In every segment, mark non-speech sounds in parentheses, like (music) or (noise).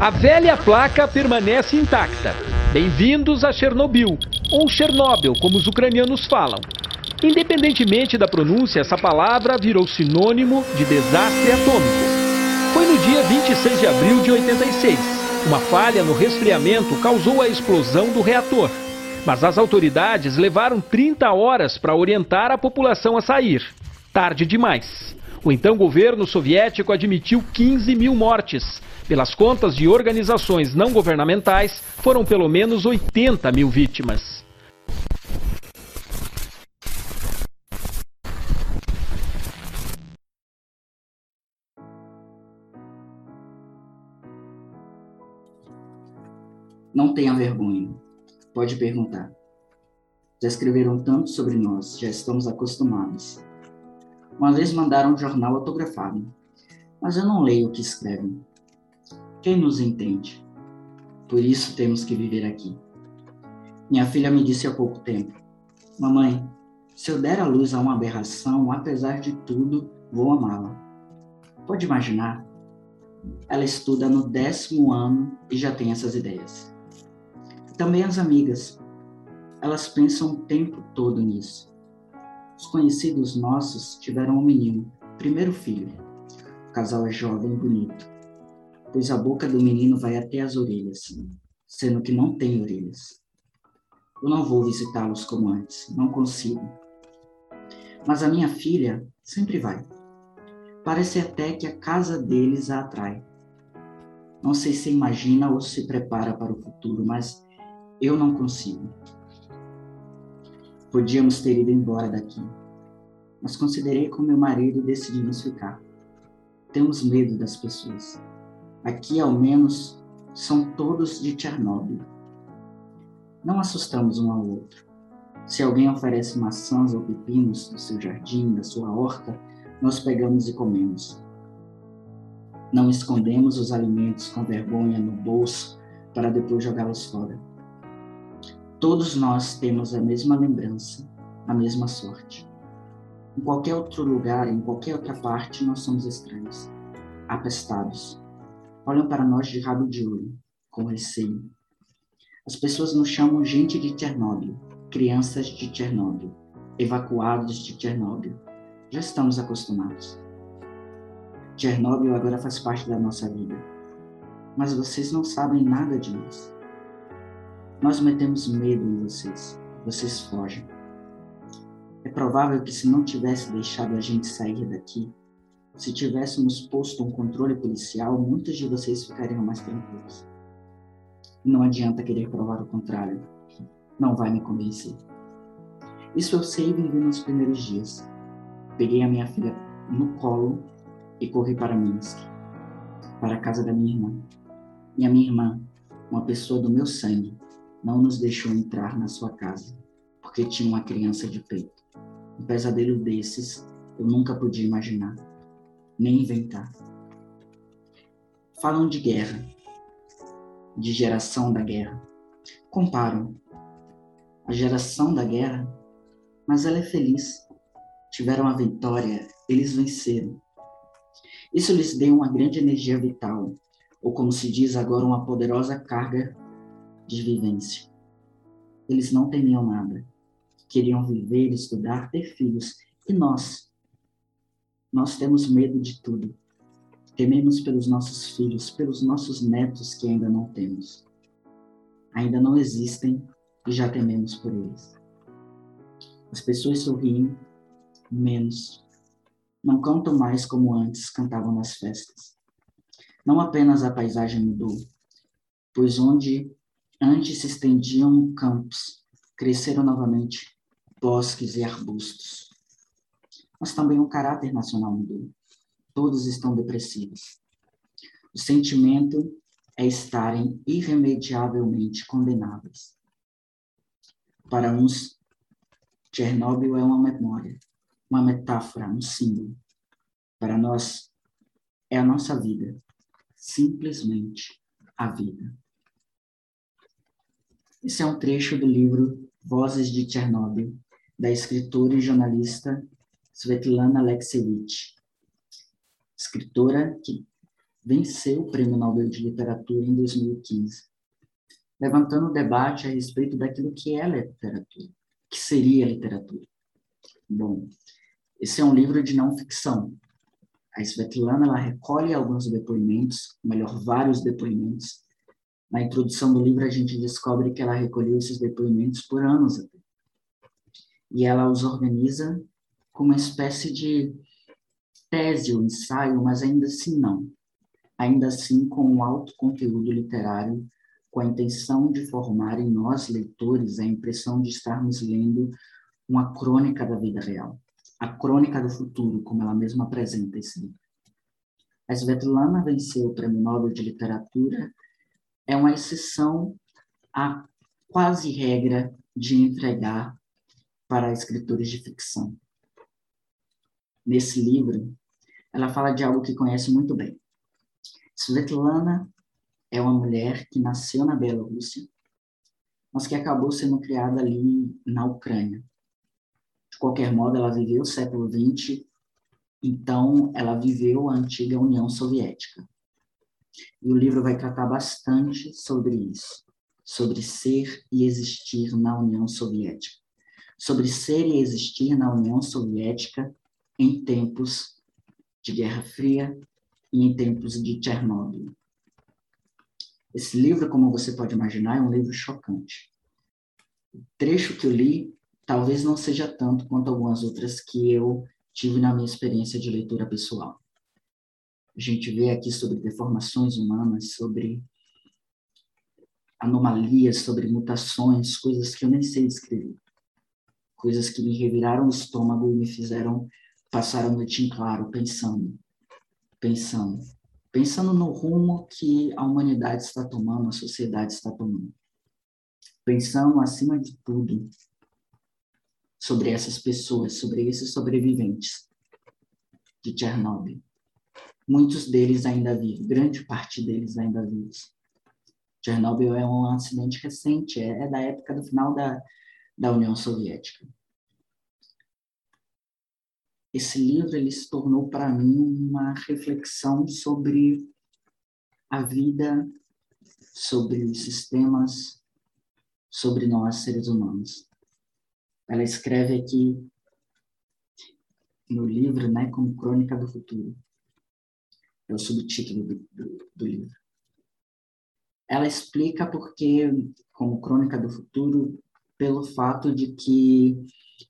A velha placa permanece intacta. Bem-vindos a Chernobyl, ou Chernobyl, como os ucranianos falam. Independentemente da pronúncia, essa palavra virou sinônimo de desastre atômico. Foi no dia 26 de abril de 86. Uma falha no resfriamento causou a explosão do reator. Mas as autoridades levaram 30 horas para orientar a população a sair. Tarde demais. O então governo soviético admitiu 15 mil mortes. Pelas contas de organizações não governamentais, foram pelo menos 80 mil vítimas. Não tenha vergonha. Pode perguntar. Já escreveram tanto sobre nós, já estamos acostumados. Uma vez mandaram um jornal autografado, mas eu não leio o que escrevem. Quem nos entende? Por isso temos que viver aqui. Minha filha me disse há pouco tempo: Mamãe, se eu der à luz a uma aberração, apesar de tudo, vou amá-la. Pode imaginar? Ela estuda no décimo ano e já tem essas ideias. Também as amigas. Elas pensam o tempo todo nisso. Os conhecidos nossos tiveram um menino, primeiro filho. O casal é jovem e bonito, pois a boca do menino vai até as orelhas, sendo que não tem orelhas. Eu não vou visitá-los como antes, não consigo. Mas a minha filha sempre vai. Parece até que a casa deles a atrai. Não sei se imagina ou se prepara para o futuro, mas eu não consigo. Podíamos ter ido embora daqui, mas considerei com meu marido e decidimos ficar. Temos medo das pessoas. Aqui, ao menos, são todos de Chernobyl. Não assustamos um ao outro. Se alguém oferece maçãs ou pepinos do seu jardim, da sua horta, nós pegamos e comemos. Não escondemos os alimentos com vergonha no bolso para depois jogá-los fora. Todos nós temos a mesma lembrança, a mesma sorte. Em qualquer outro lugar, em qualquer outra parte, nós somos estranhos, apestados. Olham para nós de rabo de olho, com receio. As pessoas nos chamam gente de Chernobyl, crianças de Chernobyl, evacuados de Chernobyl. Já estamos acostumados. Chernobyl agora faz parte da nossa vida. Mas vocês não sabem nada de nós. Nós metemos medo em vocês. Vocês fogem. É provável que se não tivesse deixado a gente sair daqui, se tivéssemos posto um controle policial, muitos de vocês ficariam mais tranquilos. Não adianta querer provar o contrário. Não vai me convencer. Isso eu sei vivi nos primeiros dias. Peguei a minha filha no colo e corri para Minsk, para a casa da minha irmã. E a minha irmã, uma pessoa do meu sangue, não nos deixou entrar na sua casa, porque tinha uma criança de peito. Um pesadelo desses eu nunca podia imaginar, nem inventar. Falam de guerra, de geração da guerra. Comparam a geração da guerra, mas ela é feliz. Tiveram a vitória, eles venceram. Isso lhes deu uma grande energia vital, ou como se diz agora, uma poderosa carga de vivência. Eles não temiam nada. Queriam viver, estudar, ter filhos. E nós? Nós temos medo de tudo. Tememos pelos nossos filhos, pelos nossos netos que ainda não temos. Ainda não existem e já tememos por eles. As pessoas sorriem menos. Não cantam mais como antes cantavam nas festas. Não apenas a paisagem mudou, pois onde Antes se estendiam campos, cresceram novamente bosques e arbustos. Mas também o caráter nacional mudou. Todos estão depressivos. O sentimento é estarem irremediavelmente condenáveis. Para uns, Chernobyl é uma memória, uma metáfora, um símbolo. Para nós, é a nossa vida, simplesmente a vida. Esse é um trecho do livro Vozes de Chernobyl, da escritora e jornalista Svetlana Alexievich, escritora que venceu o Prêmio Nobel de Literatura em 2015, levantando o debate a respeito daquilo que é literatura, que seria literatura. Bom, esse é um livro de não ficção. A Svetlana ela recolhe alguns depoimentos, melhor, vários depoimentos. Na introdução do livro a gente descobre que ela recolheu esses depoimentos por anos até. E ela os organiza como uma espécie de tese ou ensaio, mas ainda assim não. Ainda assim com um alto conteúdo literário, com a intenção de formar em nós, leitores, a impressão de estarmos lendo uma crônica da vida real, a crônica do futuro, como ela mesma apresenta esse livro. A Svetlana venceu o Prêmio Nobel de Literatura, é uma exceção à quase regra de entregar para escritores de ficção nesse livro, ela fala de algo que conhece muito bem. Svetlana é uma mulher que nasceu na Bielorrússia, mas que acabou sendo criada ali na Ucrânia. De qualquer modo, ela viveu o século XX, então ela viveu a antiga União Soviética. E o livro vai tratar bastante sobre isso, sobre ser e existir na União Soviética, sobre ser e existir na União Soviética em tempos de Guerra Fria e em tempos de Chernobyl. Esse livro, como você pode imaginar, é um livro chocante. O trecho que eu li talvez não seja tanto quanto algumas outras que eu tive na minha experiência de leitura pessoal. A gente vê aqui sobre deformações humanas, sobre anomalias, sobre mutações, coisas que eu nem sei descrever. Coisas que me reviraram o estômago e me fizeram passar a noite em claro pensando, pensando, pensando no rumo que a humanidade está tomando, a sociedade está tomando. Pensando, acima de tudo, sobre essas pessoas, sobre esses sobreviventes de Chernobyl. Muitos deles ainda vivos, grande parte deles ainda vivos. Chernobyl é um acidente recente, é, é da época do final da, da União Soviética esse livro ele se tornou para mim uma reflexão sobre a vida, sobre os sistemas, sobre nós seres humanos. Ela escreve aqui no livro, né, como Crônica do Futuro. É o subtítulo do, do, do livro. Ela explica porque, como Crônica do Futuro, pelo fato de que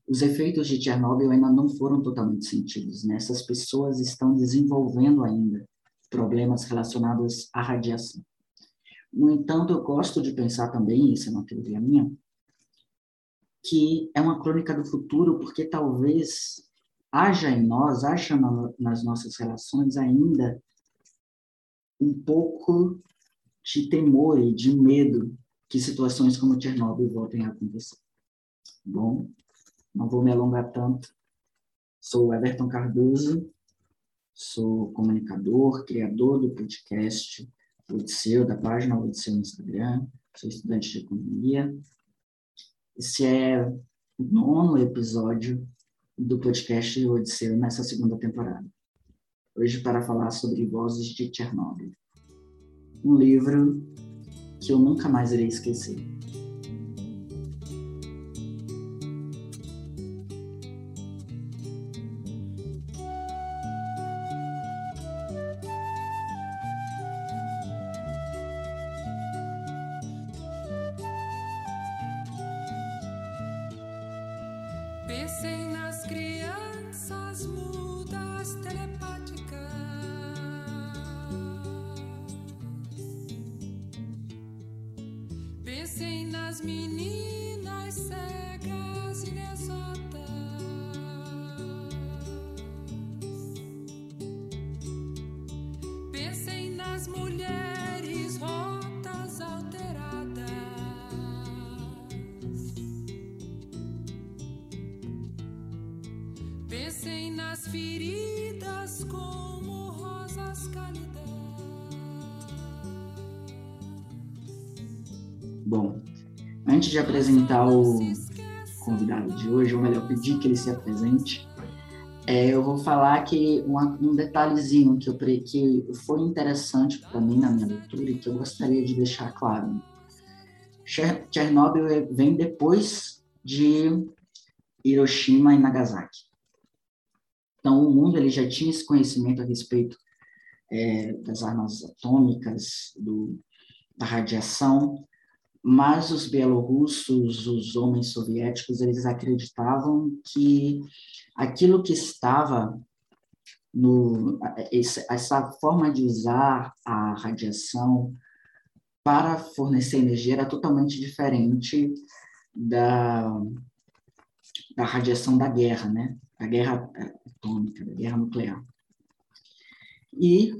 os efeitos de Chernobyl ainda não foram totalmente sentidos. Né? Essas pessoas estão desenvolvendo ainda problemas relacionados à radiação. No entanto, eu gosto de pensar também, isso é uma teoria minha, que é uma crônica do futuro, porque talvez haja em nós, haja nas nossas relações ainda um pouco de temor e de medo que situações como Chernobyl voltem a acontecer. Bom, não vou me alongar tanto. Sou Everton Cardoso, sou comunicador, criador do podcast Odisseu, da página Odisseu no Instagram, sou estudante de economia. Esse é o nono episódio do podcast Odisseu nessa segunda temporada. Hoje para falar sobre Vozes de Chernobyl. Um livro que eu nunca mais irei esquecer. Bom, antes de apresentar o convidado de hoje, ou melhor, pedir que ele se apresente, É, eu vou falar que uma, um detalhezinho que, eu, que foi interessante para mim na minha leitura e que eu gostaria de deixar claro. Chernobyl vem depois de Hiroshima e Nagasaki. Então, o mundo ele já tinha esse conhecimento a respeito é, das armas atômicas, do, da radiação, mas os bielorrussos, os homens soviéticos, eles acreditavam que aquilo que estava no essa forma de usar a radiação para fornecer energia era totalmente diferente da, da radiação da guerra, né? Da guerra atômica, da guerra nuclear. E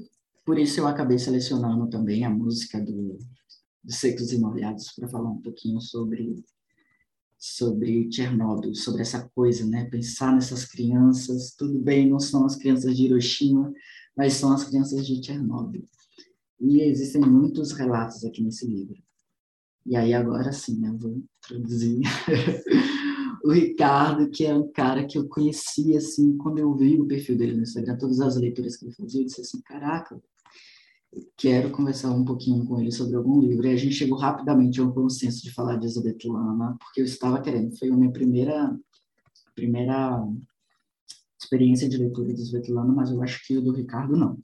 por isso eu acabei selecionando também a música do de Secos e Molhados para falar um pouquinho sobre sobre Chernobyl, sobre essa coisa, né? Pensar nessas crianças, tudo bem, não são as crianças de Hiroshima, mas são as crianças de Chernobyl. E existem muitos relatos aqui nesse livro. E aí agora sim, né, vou introduzir (laughs) o Ricardo, que é um cara que eu conhecia assim, quando eu vi o perfil dele no Instagram, todas as leituras que ele fazia, eu disse assim, caraca, quero conversar um pouquinho com ele sobre algum livro. E a gente chegou rapidamente a um consenso de falar de Lana, porque eu estava querendo. Foi a minha primeira, primeira experiência de leitura de Svetlana, mas eu acho que o do Ricardo não.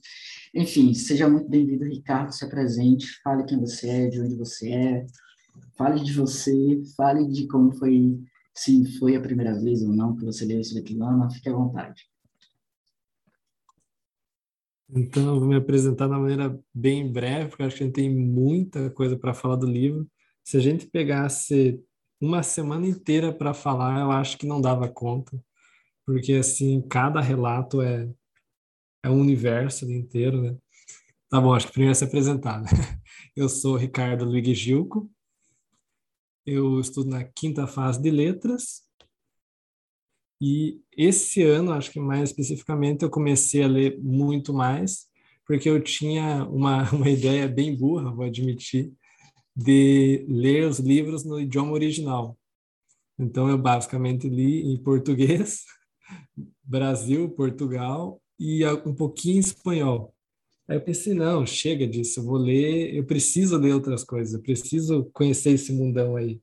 Enfim, seja muito bem-vindo, Ricardo, se apresente, fale quem você é, de onde você é, fale de você, fale de como foi, se foi a primeira vez ou não que você leu Svetlana, fique à vontade. Então, eu vou me apresentar de maneira bem breve, porque acho que a gente tem muita coisa para falar do livro. Se a gente pegasse uma semana inteira para falar, eu acho que não dava conta, porque assim, cada relato é, é um universo inteiro, né? Tá bom, acho que primeiro é se apresentar. Né? (laughs) Eu sou Ricardo Luiz Gilco, eu estudo na quinta fase de letras e esse ano, acho que mais especificamente, eu comecei a ler muito mais, porque eu tinha uma, (laughs) uma ideia bem burra, vou admitir, de ler os livros no idioma original. Então, eu basicamente li em português, (laughs) Brasil, Portugal e um pouquinho em espanhol. Aí eu pensei, não, chega disso, eu vou ler, eu preciso ler outras coisas, eu preciso conhecer esse mundão aí.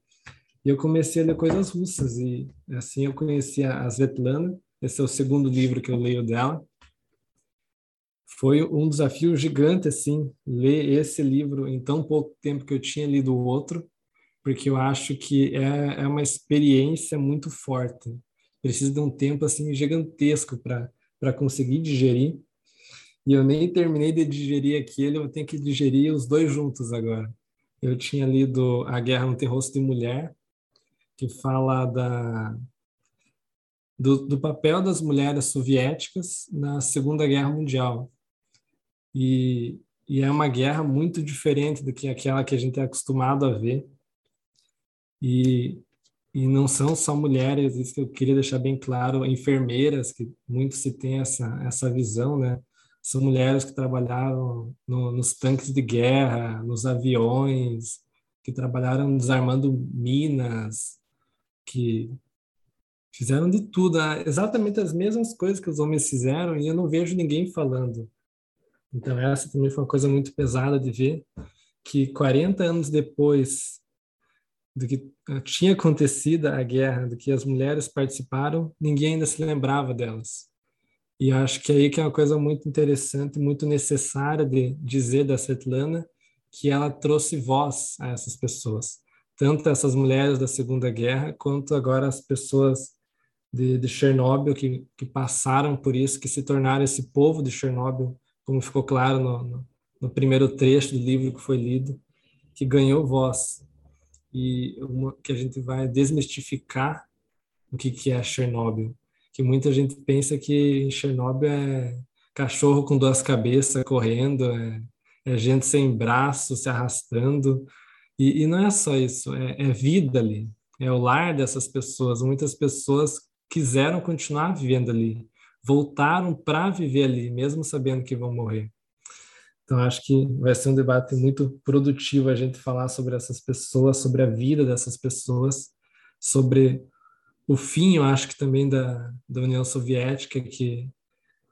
E eu comecei a ler coisas russas e assim eu conheci a Svetlana. Esse é o segundo livro que eu leio dela. Foi um desafio gigante assim ler esse livro em tão pouco tempo que eu tinha lido o outro, porque eu acho que é, é uma experiência muito forte. Precisa de um tempo assim gigantesco para conseguir digerir. E eu nem terminei de digerir aquele, eu tenho que digerir os dois juntos agora. Eu tinha lido A Guerra no Tem Rosto de Mulher, que fala da, do, do, papel das mulheres soviéticas na Segunda Guerra Mundial. E, e é uma guerra muito diferente do que aquela que a gente é acostumado a ver. E, e não são só mulheres, isso que eu queria deixar bem claro, enfermeiras, que muito se tem essa, essa visão, né? São mulheres que trabalharam no, nos tanques de guerra, nos aviões, que trabalharam desarmando minas, que fizeram de tudo, ah, exatamente as mesmas coisas que os homens fizeram e eu não vejo ninguém falando. Então essa também foi uma coisa muito pesada de ver que 40 anos depois do que tinha acontecido a guerra, do que as mulheres participaram, ninguém ainda se lembrava delas. E acho que aí que é uma coisa muito interessante, muito necessária de dizer da Svetlana, que ela trouxe voz a essas pessoas tanto essas mulheres da Segunda Guerra quanto agora as pessoas de, de Chernobyl que, que passaram por isso, que se tornaram esse povo de Chernobyl, como ficou claro no, no, no primeiro trecho do livro que foi lido, que ganhou voz e uma, que a gente vai desmistificar o que, que é Chernobyl. Que muita gente pensa que Chernobyl é cachorro com duas cabeças correndo, é, é gente sem braço se arrastando, e, e não é só isso, é, é vida ali, é o lar dessas pessoas. Muitas pessoas quiseram continuar vivendo ali, voltaram para viver ali, mesmo sabendo que vão morrer. Então, acho que vai ser um debate muito produtivo a gente falar sobre essas pessoas, sobre a vida dessas pessoas, sobre o fim, eu acho que também da, da União Soviética, que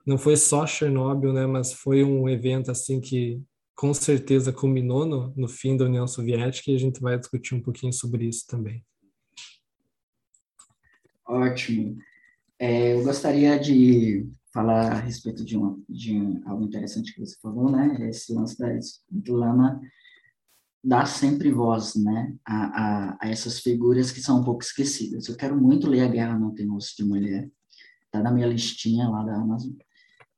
não foi só Chernobyl, né, mas foi um evento assim que com certeza culminou no, no fim da União Soviética e a gente vai discutir um pouquinho sobre isso também. Ótimo. É, eu gostaria de falar a respeito de, uma, de algo interessante que você falou, né? Esse lance da Svetlana dá sempre voz, né, a, a, a, essas figuras que são um pouco esquecidas. Eu quero muito ler A Guerra Não Tem Osso de Mulher, tá na minha listinha lá da Amazon.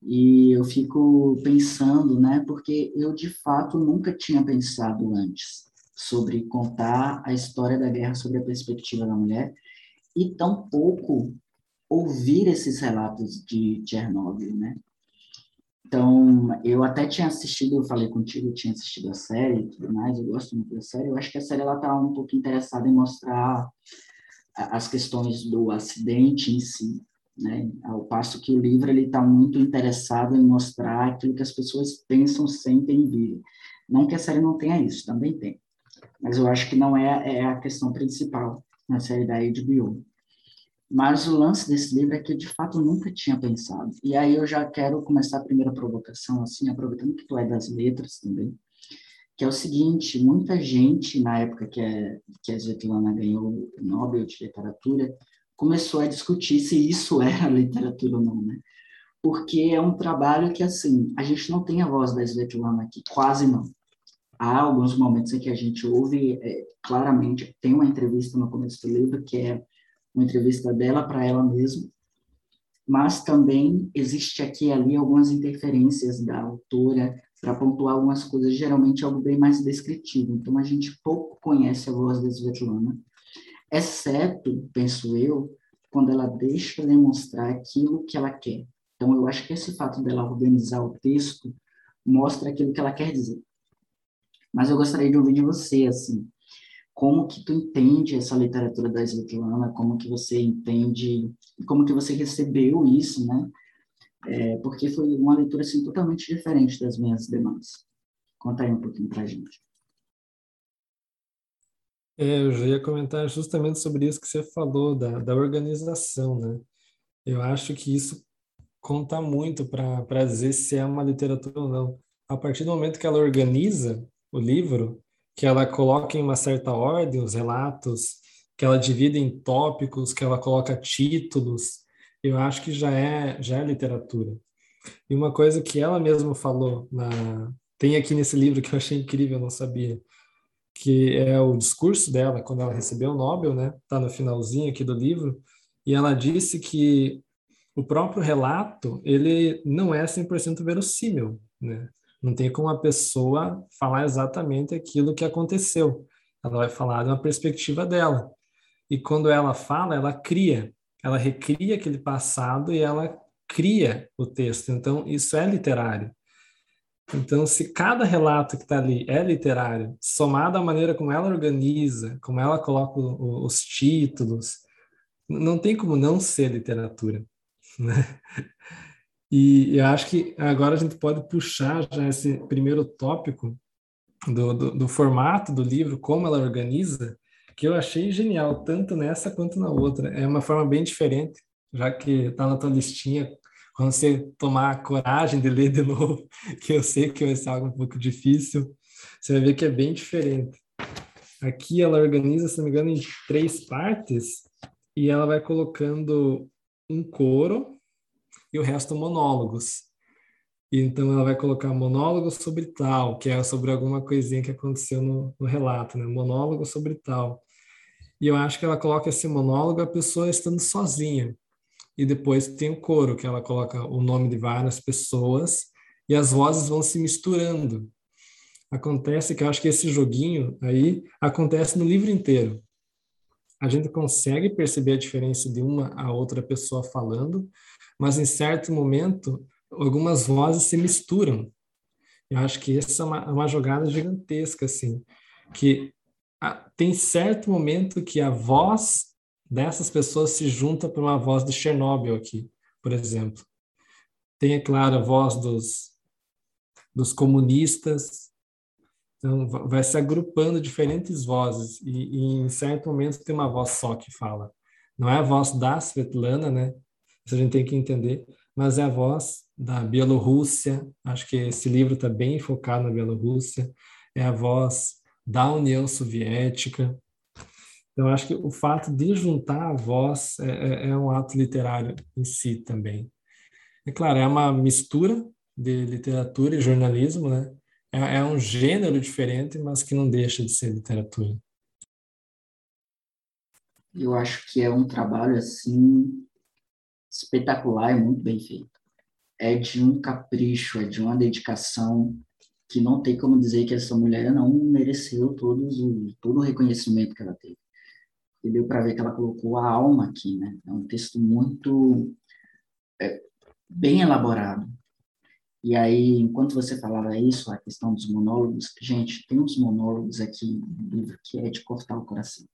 E eu fico pensando, né, porque eu de fato nunca tinha pensado antes sobre contar a história da guerra sobre a perspectiva da mulher e tampouco ouvir esses relatos de Chernobyl, né? Então, eu até tinha assistido, eu falei contigo, eu tinha assistido a série e tudo mais, eu gosto muito da série. Eu acho que a série ela tá um pouco interessada em mostrar as questões do acidente em si, né? Ao passo que o livro ele está muito interessado em mostrar aquilo que as pessoas pensam, sentem e vivem. Não que a série não tenha isso, também tem, mas eu acho que não é, é a questão principal na série da HBO. Mas o lance desse livro é que eu, de fato, nunca tinha pensado. E aí eu já quero começar a primeira provocação, assim, aproveitando que tu é das letras também, que é o seguinte, muita gente, na época que a, que a Svetlana ganhou o Nobel de Literatura, começou a discutir se isso era literatura ou não, né? Porque é um trabalho que, assim, a gente não tem a voz da Svetlana aqui, quase não. Há alguns momentos em que a gente ouve é, claramente, tem uma entrevista no começo do livro que é uma entrevista dela para ela mesma, mas também existe aqui e ali algumas interferências da autora para pontuar algumas coisas, geralmente algo bem mais descritivo. Então, a gente pouco conhece a voz da Svetlana, exceto, penso eu, quando ela deixa demonstrar aquilo que ela quer. Então, eu acho que esse fato dela organizar o texto mostra aquilo que ela quer dizer. Mas eu gostaria de ouvir de você, assim, como que tu entende essa literatura da Svetlana, como que você entende, como que você recebeu isso, né? É, porque foi uma leitura assim totalmente diferente das minhas demais. Conta aí um pouquinho pra gente. É, eu já ia comentar justamente sobre isso que você falou, da, da organização, né? Eu acho que isso conta muito para dizer se é uma literatura ou não. A partir do momento que ela organiza o livro, que ela coloca em uma certa ordem os relatos, que ela divide em tópicos, que ela coloca títulos, eu acho que já é já é literatura. E uma coisa que ela mesma falou na tem aqui nesse livro que eu achei incrível, eu não sabia, que é o discurso dela quando ela recebeu o Nobel, né? Tá no finalzinho aqui do livro, e ela disse que o próprio relato, ele não é 100% verossímil, né? Não tem como a pessoa falar exatamente aquilo que aconteceu. Ela vai falar de uma perspectiva dela. E quando ela fala, ela cria, ela recria aquele passado e ela cria o texto. Então, isso é literário. Então, se cada relato que está ali é literário, somado à maneira como ela organiza, como ela coloca o, os títulos, não tem como não ser literatura. Né? (laughs) E eu acho que agora a gente pode puxar já esse primeiro tópico do, do, do, formato do livro, como ela organiza, que eu achei genial, tanto nessa quanto na outra. É uma forma bem diferente, já que está na tua listinha, quando você tomar a coragem de ler de novo, (laughs) que eu sei que vai ser algo um pouco difícil, você vai ver que é bem diferente. Aqui ela organiza, se não me engano, em três partes, e ela vai colocando um coro, e o resto monólogos. Então ela vai colocar monólogo sobre tal, que é sobre alguma coisinha que aconteceu no, no relato, né? Monólogo sobre tal. E eu acho que ela coloca esse monólogo a pessoa estando sozinha. E depois tem o coro, que ela coloca o nome de várias pessoas e as vozes vão se misturando. Acontece que eu acho que esse joguinho aí acontece no livro inteiro. A gente consegue perceber a diferença de uma a outra pessoa falando, mas em certo momento algumas vozes se misturam. Eu acho que essa é uma, uma jogada gigantesca, assim, que a, tem certo momento que a voz dessas pessoas se junta para uma voz de Chernobyl aqui, por exemplo. Tem, é claro, a voz dos, dos comunistas, então vai se agrupando diferentes vozes e, e em certo momento tem uma voz só que fala. Não é a voz da Svetlana, né? Isso a gente tem que entender, mas é a voz da Bielorrússia. Acho que esse livro está bem focado na Bielorrússia. É a voz da União Soviética. Então, acho que o fato de juntar a voz é, é, é um ato literário em si também. É claro, é uma mistura de literatura e jornalismo, né? É, é um gênero diferente, mas que não deixa de ser literatura. Eu acho que é um trabalho assim espetacular e muito bem feito. É de um capricho, é de uma dedicação que não tem como dizer que essa mulher não mereceu todos o, todo o reconhecimento que ela teve. E deu para ver que ela colocou a alma aqui, né? É um texto muito é, bem elaborado. E aí, enquanto você falava isso, a questão dos monólogos, gente, tem uns monólogos aqui no livro que é de cortar o coração.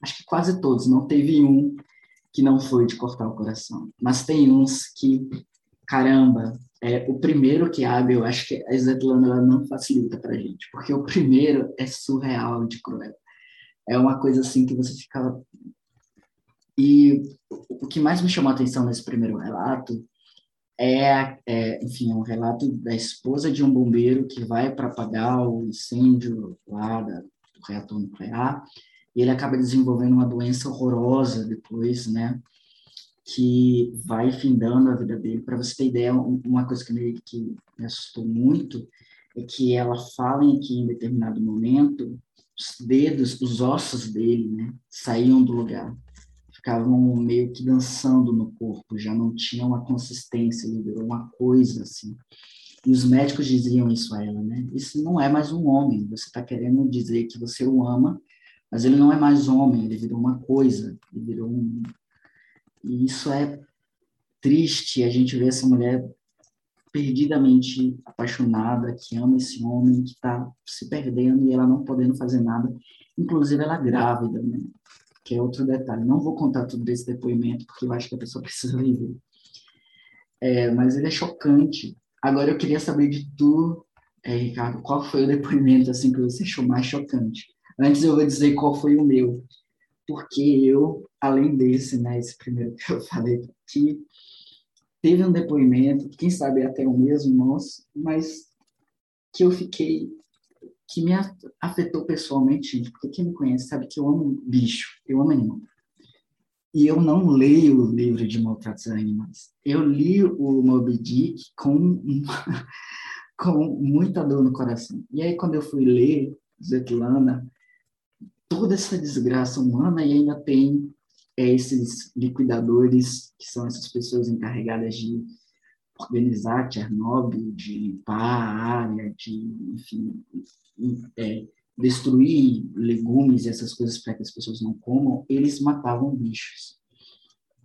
Acho que quase todos, não teve um que não foi de cortar o coração. Mas tem uns que, caramba, é, o primeiro que abre, eu acho que a Svetlana não facilita para gente, porque o primeiro é surreal de cruel. É uma coisa assim que você fica. E o que mais me chamou a atenção nesse primeiro relato é, é, enfim, é um relato da esposa de um bombeiro que vai para apagar o incêndio lá do reator nuclear e ele acaba desenvolvendo uma doença horrorosa depois, né? Que vai findando a vida dele. Para você ter ideia, uma coisa que me, que me assustou muito é que ela fala em que em determinado momento os dedos, os ossos dele, né, saíam do lugar ficavam meio que dançando no corpo, já não tinha uma consistência, virou uma coisa assim. E os médicos diziam isso a ela, né? Isso não é mais um homem, você está querendo dizer que você o ama, mas ele não é mais homem, ele virou uma coisa, ele virou um. E isso é triste, a gente vê essa mulher perdidamente apaixonada, que ama esse homem, que está se perdendo e ela não podendo fazer nada, inclusive ela grávida, né? que é outro detalhe. Não vou contar tudo desse depoimento, porque eu acho que a pessoa precisa viver. É, mas ele é chocante. Agora eu queria saber de tu, é, Ricardo, qual foi o depoimento assim que você achou mais chocante? Antes eu vou dizer qual foi o meu, porque eu, além desse, né, esse primeiro que eu falei aqui, teve um depoimento, quem sabe até o mesmo nosso, mas que eu fiquei que me afetou pessoalmente, porque quem me conhece sabe que eu amo bicho, eu amo animal. E eu não leio o livro de maltratos a animais. Eu li o Moby Dick com, (laughs) com muita dor no coração. E aí, quando eu fui ler Zetlana, toda essa desgraça humana e ainda tem é, esses liquidadores, que são essas pessoas encarregadas de organizar Chernobyl, de limpar a área, de, enfim, é, destruir legumes e essas coisas para que as pessoas não comam, eles matavam bichos.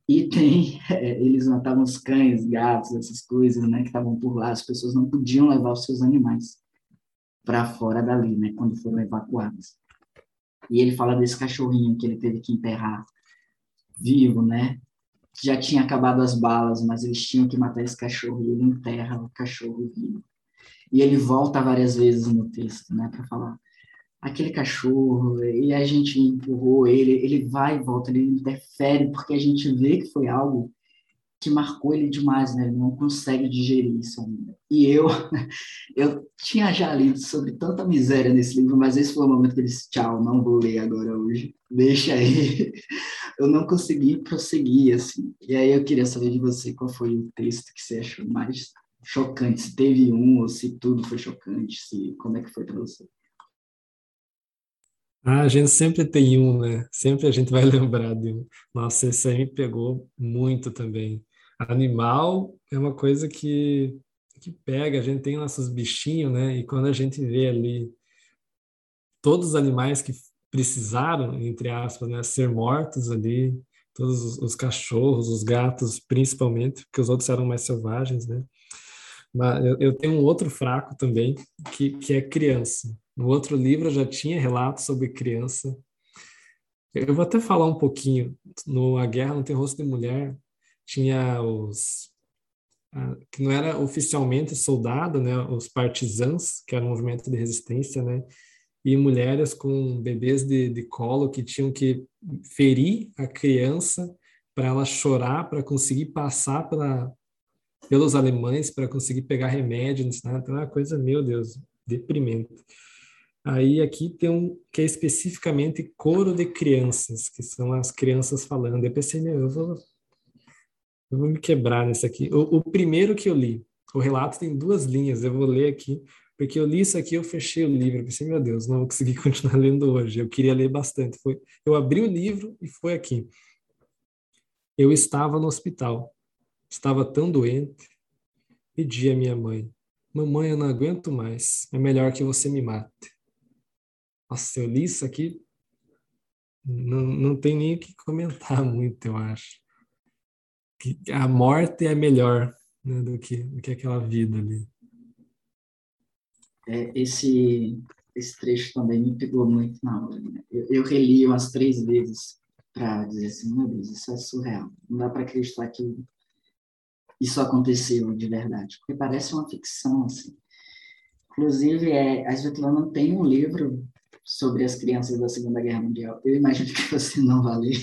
E tem, (laughs) é, eles matavam os cães, gatos, essas coisas, né, que estavam por lá. As pessoas não podiam levar os seus animais para fora dali, né, quando foram evacuados. E ele fala desse cachorrinho que ele teve que enterrar vivo, né, já tinha acabado as balas, mas eles tinham que matar esse cachorro e ele enterra o cachorro vivo. E ele volta várias vezes no texto, né, para falar aquele cachorro, e a gente empurrou ele, ele vai e volta, ele interfere, porque a gente vê que foi algo que marcou ele demais, né? Ele não consegue digerir isso ainda. E eu, (laughs) eu tinha já lido sobre tanta miséria nesse livro, mas esse foi o momento que eu disse, tchau, não vou ler agora hoje, deixa aí. (laughs) Eu não consegui prosseguir, assim. E aí eu queria saber de você qual foi o texto que você achou mais chocante, se teve um, ou se tudo foi chocante, se como é que foi para você? Ah, a gente sempre tem um, né? Sempre a gente vai (laughs) lembrar de um. Nossa, esse aí me pegou muito também. Animal é uma coisa que, que pega, a gente tem nossos bichinhos, né? E quando a gente vê ali todos os animais que precisaram, entre aspas, né, ser mortos ali, todos os, os cachorros, os gatos, principalmente, porque os outros eram mais selvagens, né? Mas eu, eu, tenho um outro fraco também, que, que é criança. No outro livro eu já tinha relatos sobre criança. Eu vou até falar um pouquinho. No A Guerra Não Tem Rosto de Mulher, tinha os que não era oficialmente soldado, né, os partisans, que era um movimento de resistência, né, e mulheres com bebês de, de colo que tinham que ferir a criança para ela chorar, para conseguir passar pela, pelos alemães, para conseguir pegar remédio. Então, é uma coisa, meu Deus, deprimente. Aí aqui tem um que é especificamente coro de crianças, que são as crianças falando. Eu pensei, meu, eu vou, eu vou me quebrar nesse aqui. O, o primeiro que eu li, o relato tem duas linhas, eu vou ler aqui, porque eu li isso aqui, eu fechei o livro, eu pensei, meu Deus, não vou conseguir (laughs) continuar lendo hoje. Eu queria ler bastante. Foi, eu abri o livro e foi aqui. Eu estava no hospital, estava tão doente, pedi à minha mãe, mamãe, eu não aguento mais, é melhor que você me mate. Nossa, eu li isso aqui, não, não tem nem o que comentar (laughs) muito, eu acho. Que a morte é melhor né, do, que, do que aquela vida ali. É, esse, esse trecho também me pegou muito na hora. Né? Eu, eu reli umas três vezes para dizer assim, meu Deus, isso é surreal. Não dá para acreditar que isso aconteceu de verdade, porque parece uma ficção, assim. Inclusive, é, a Svetlana tem um livro sobre as crianças da Segunda Guerra Mundial. Eu imagino que você não vai ler.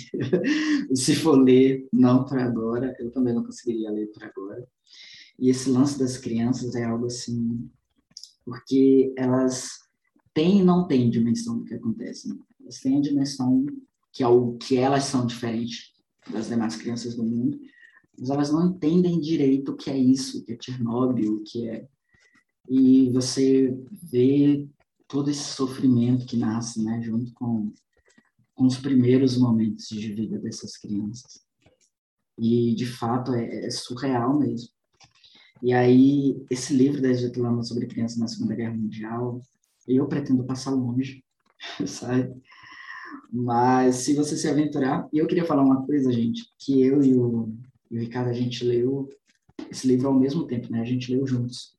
(laughs) Se for ler, não por agora. Eu também não conseguiria ler por agora. E esse lance das crianças é algo assim, porque elas têm e não têm dimensão do que acontece. Né? Elas têm a dimensão que, é o, que elas são diferentes das demais crianças do mundo, mas elas não entendem direito o que é isso, o que é Chernobyl, o que é. E você vê todo esse sofrimento que nasce, né, junto com, com os primeiros momentos de vida dessas crianças. E, de fato, é, é surreal mesmo. E aí, esse livro da Svetlana sobre crianças na Segunda Guerra Mundial, eu pretendo passar longe, (laughs) sabe? Mas se você se aventurar, e eu queria falar uma coisa, gente, que eu e o, e o Ricardo, a gente leu esse livro ao mesmo tempo, né? A gente leu juntos.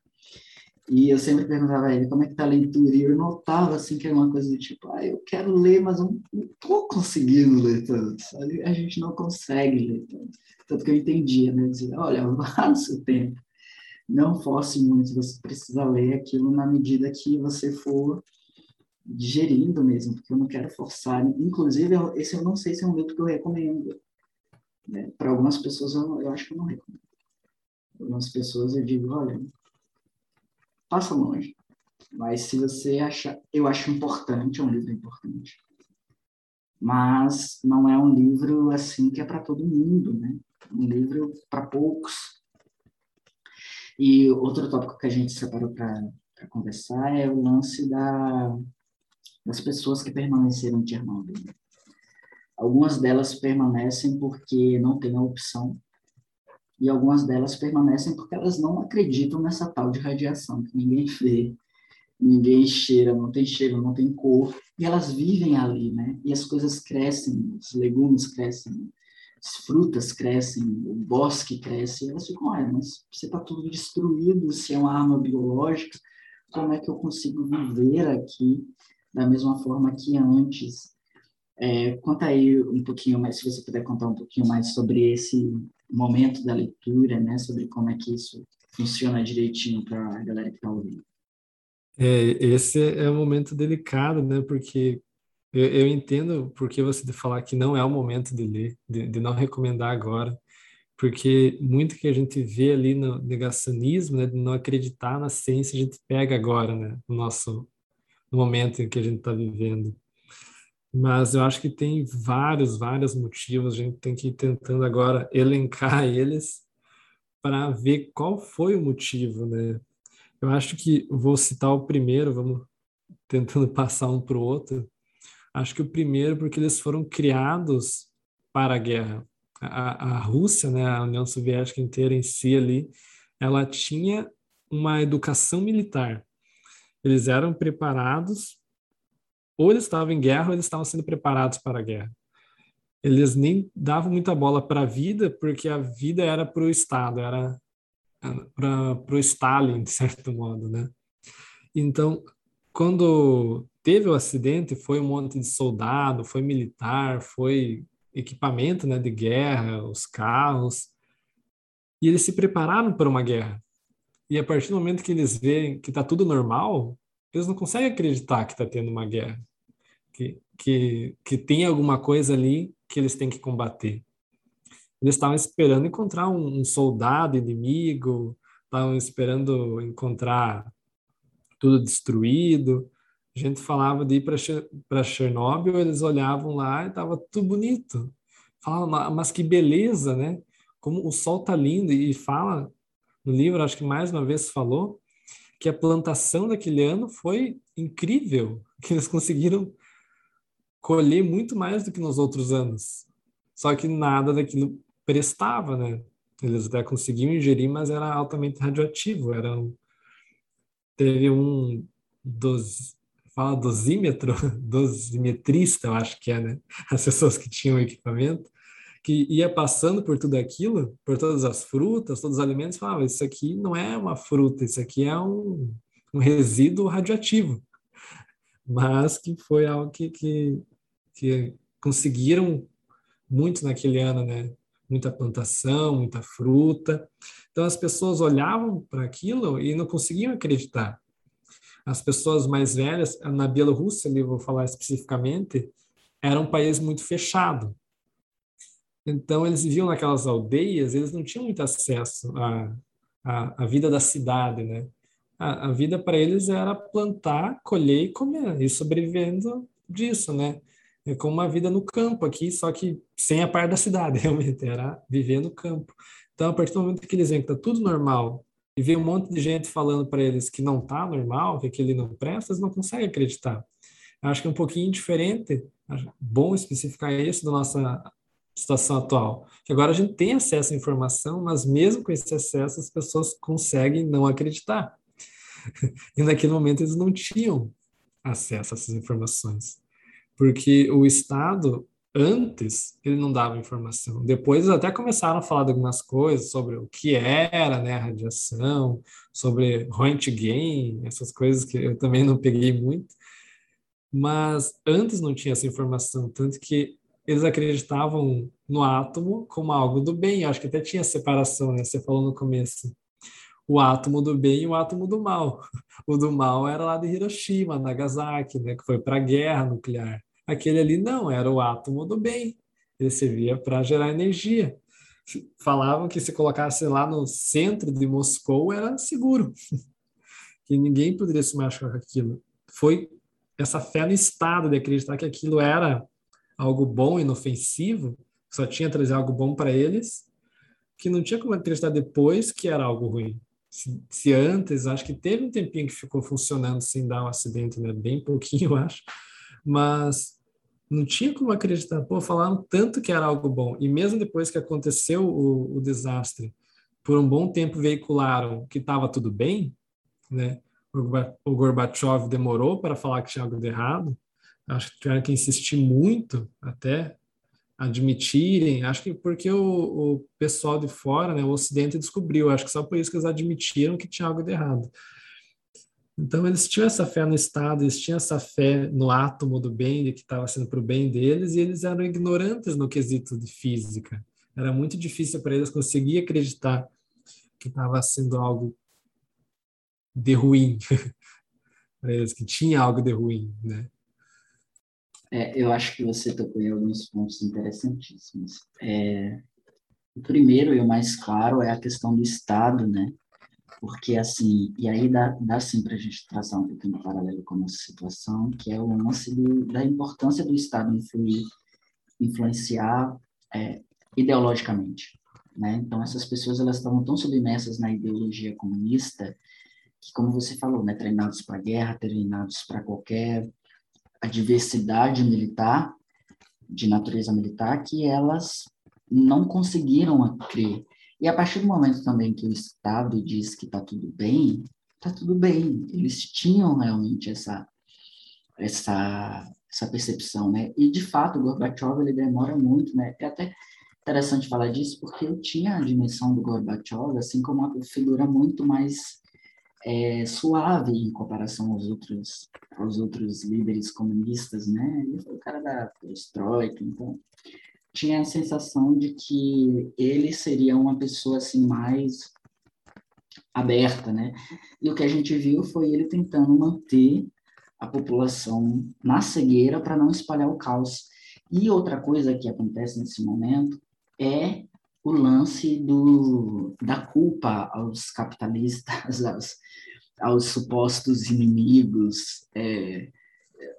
E eu sempre perguntava a ele como é que tá a leitura, e eu notava, assim, que era uma coisa do tipo, ah, eu quero ler, mas eu não tô conseguindo ler tanto, sabe? A gente não consegue ler tanto. Tanto que eu entendia, né? Dizia, olha, (laughs) vá no seu tempo. Não force muito, você precisa ler aquilo na medida que você for digerindo mesmo, porque eu não quero forçar. Inclusive, esse eu não sei se é um livro que eu recomendo. Né? Para algumas pessoas, eu, eu acho que eu não recomendo. Algumas pessoas, eu digo, olha, passa longe. Mas se você acha, eu acho importante, é um livro importante. Mas não é um livro assim que é para todo mundo, né? Um livro para poucos. E outro tópico que a gente separou para conversar é o lance da, das pessoas que permaneceram em Chernobyl. Algumas delas permanecem porque não têm a opção e algumas delas permanecem porque elas não acreditam nessa tal de radiação, que ninguém vê, ninguém cheira, não tem cheiro, não tem cor, e elas vivem ali, né? E as coisas crescem, os legumes crescem, as frutas crescem, o bosque cresce, e elas ficam, olha, mas você está tudo destruído, se é uma arma biológica, como é que eu consigo viver aqui da mesma forma que antes? É, conta aí um pouquinho mais, se você puder contar um pouquinho mais sobre esse momento da leitura, né, sobre como é que isso funciona direitinho para a galera que está ouvindo. É, esse é um momento delicado, né, porque eu, eu entendo porque você de falar que não é o momento de ler, de, de não recomendar agora, porque muito que a gente vê ali no negacionismo, né, de não acreditar na ciência, a gente pega agora, né, no nosso no momento em que a gente está vivendo. Mas eu acho que tem vários, vários motivos. A gente tem que ir tentando agora elencar (laughs) eles para ver qual foi o motivo, né? Eu acho que vou citar o primeiro, vamos (laughs) tentando passar um para o outro. Acho que o primeiro porque eles foram criados para a guerra. A, a Rússia, né, a União Soviética inteira em si ali, ela tinha uma educação militar. Eles eram preparados ou eles estavam em guerra ou eles estavam sendo preparados para a guerra. Eles nem davam muita bola para a vida, porque a vida era para o Estado, era para o Stalin, de certo modo, né? Então, quando teve o acidente, foi um monte de soldado, foi militar, foi equipamento né, de guerra, os carros, e eles se prepararam para uma guerra. E a partir do momento que eles veem que está tudo normal, eles não conseguem acreditar que está tendo uma guerra, que, que, que tem alguma coisa ali que eles têm que combater. Eles estavam esperando encontrar um, um soldado inimigo, estavam esperando encontrar tudo destruído. A gente falava de ir para Chernobyl, eles olhavam lá e estava tudo bonito. Falavam, mas que beleza, né? Como o sol tá lindo e fala no livro, acho que mais uma vez falou que a plantação daquele ano foi incrível, (laughs) que eles conseguiram colher muito mais do que nos outros anos. Só que nada daquilo prestava, né? Eles até conseguiam ingerir, mas era altamente radioativo. Era um, teve um dos fala dosímetro, (laughs) dosimetrista, eu acho que é, né? As pessoas que tinham equipamento, que ia passando por tudo aquilo, por todas as frutas, todos os alimentos, falava: Isso aqui não é uma fruta, isso aqui é um, um resíduo radioativo. (laughs) Mas que foi algo que, que, que conseguiram muito naquele ano, né? Muita plantação, muita fruta. Então as pessoas olhavam para aquilo e não conseguiam acreditar. As pessoas mais velhas, na Bielorrússia, ali vou falar especificamente, era um país muito fechado. Então, eles viviam naquelas aldeias, eles não tinham muito acesso à, à, à vida da cidade, né? A, a vida para eles era plantar, colher e comer, e sobrevivendo disso, né? É como uma vida no campo aqui, só que sem a parte da cidade, (laughs) realmente, era viver no campo. Então, a partir do momento que eles veem que está tudo normal, e vê um monte de gente falando para eles que não está normal, que aquele não presta, eles não conseguem acreditar. Acho que é um pouquinho diferente, bom especificar isso da nossa situação atual. Que agora a gente tem acesso à informação, mas mesmo com esse acesso, as pessoas conseguem não acreditar. (laughs) E naquele momento eles não tinham acesso a essas informações. Porque o Estado, antes, ele não dava informação. Depois eles até começaram a falar de algumas coisas sobre o que era né, a radiação, sobre Röntgen, essas coisas que eu também não peguei muito. Mas antes não tinha essa informação, tanto que eles acreditavam no átomo como algo do bem. Eu acho que até tinha separação, né? Você falou no começo. O átomo do bem e o átomo do mal. O do mal era lá de Hiroshima, Nagasaki, né? Que foi para a guerra nuclear. Aquele ali não, era o átomo do bem. Ele servia para gerar energia. Falavam que se colocasse lá no centro de Moscou era seguro. (laughs) que ninguém poderia se machucar com aquilo. Foi essa fé no Estado de acreditar que aquilo era algo bom, inofensivo, só tinha trazer algo bom para eles, que não tinha como acreditar depois que era algo ruim. Se, se, antes, acho que teve um tempinho que ficou funcionando sem dar um acidente, né? Bem pouquinho, (laughs) acho. Mas não tinha como acreditar. Pô, falaram tanto que era algo bom. E mesmo depois que aconteceu o, o desastre, por um bom tempo veicularam que estava tudo bem, né? O Gorbachev demorou para falar que tinha algo de errado. Acho que tiveram que insistir muito até admitirem. Acho que porque o, o pessoal de fora, né, o Ocidente descobriu. Acho que só por isso que eles admitiram que tinha algo de errado. Então eles tinham essa fé no Estado, eles tinham essa fé no átomo do bem, de que estava sendo para o bem deles, e eles eram ignorantes no quesito de física. Era muito difícil para eles conseguir acreditar que estava sendo algo de ruim (laughs) para eles, que tinha algo de ruim, né? É, eu acho que você tocou em alguns pontos interessantíssimos. É, o primeiro e o mais claro é a questão do Estado, né? Porque, assim, e aí dá, dá sim para a gente traçar um pouquinho paralelo com a nossa situação, que é o lance do, da importância do Estado influir, influenciar é, ideologicamente. Né? Então, essas pessoas elas estavam tão submersas na ideologia comunista que, como você falou, né, treinados para guerra, treinados para qualquer a diversidade militar, de natureza militar, que elas não conseguiram crer. E a partir do momento também que o Estado diz que está tudo bem, está tudo bem. Eles tinham realmente essa, essa, essa percepção, né? E, de fato, o Gorbachev, ele demora muito, né? É até interessante falar disso, porque eu tinha a dimensão do Gorbachev, assim como uma figura muito mais é, suave em comparação aos outros aos outros líderes comunistas, né? Ele foi o cara da perestroika, então tinha a sensação de que ele seria uma pessoa assim mais aberta, né? E o que a gente viu foi ele tentando manter a população na cegueira para não espalhar o caos. E outra coisa que acontece nesse momento é o lance do, da culpa aos capitalistas, (laughs) aos, aos supostos inimigos é,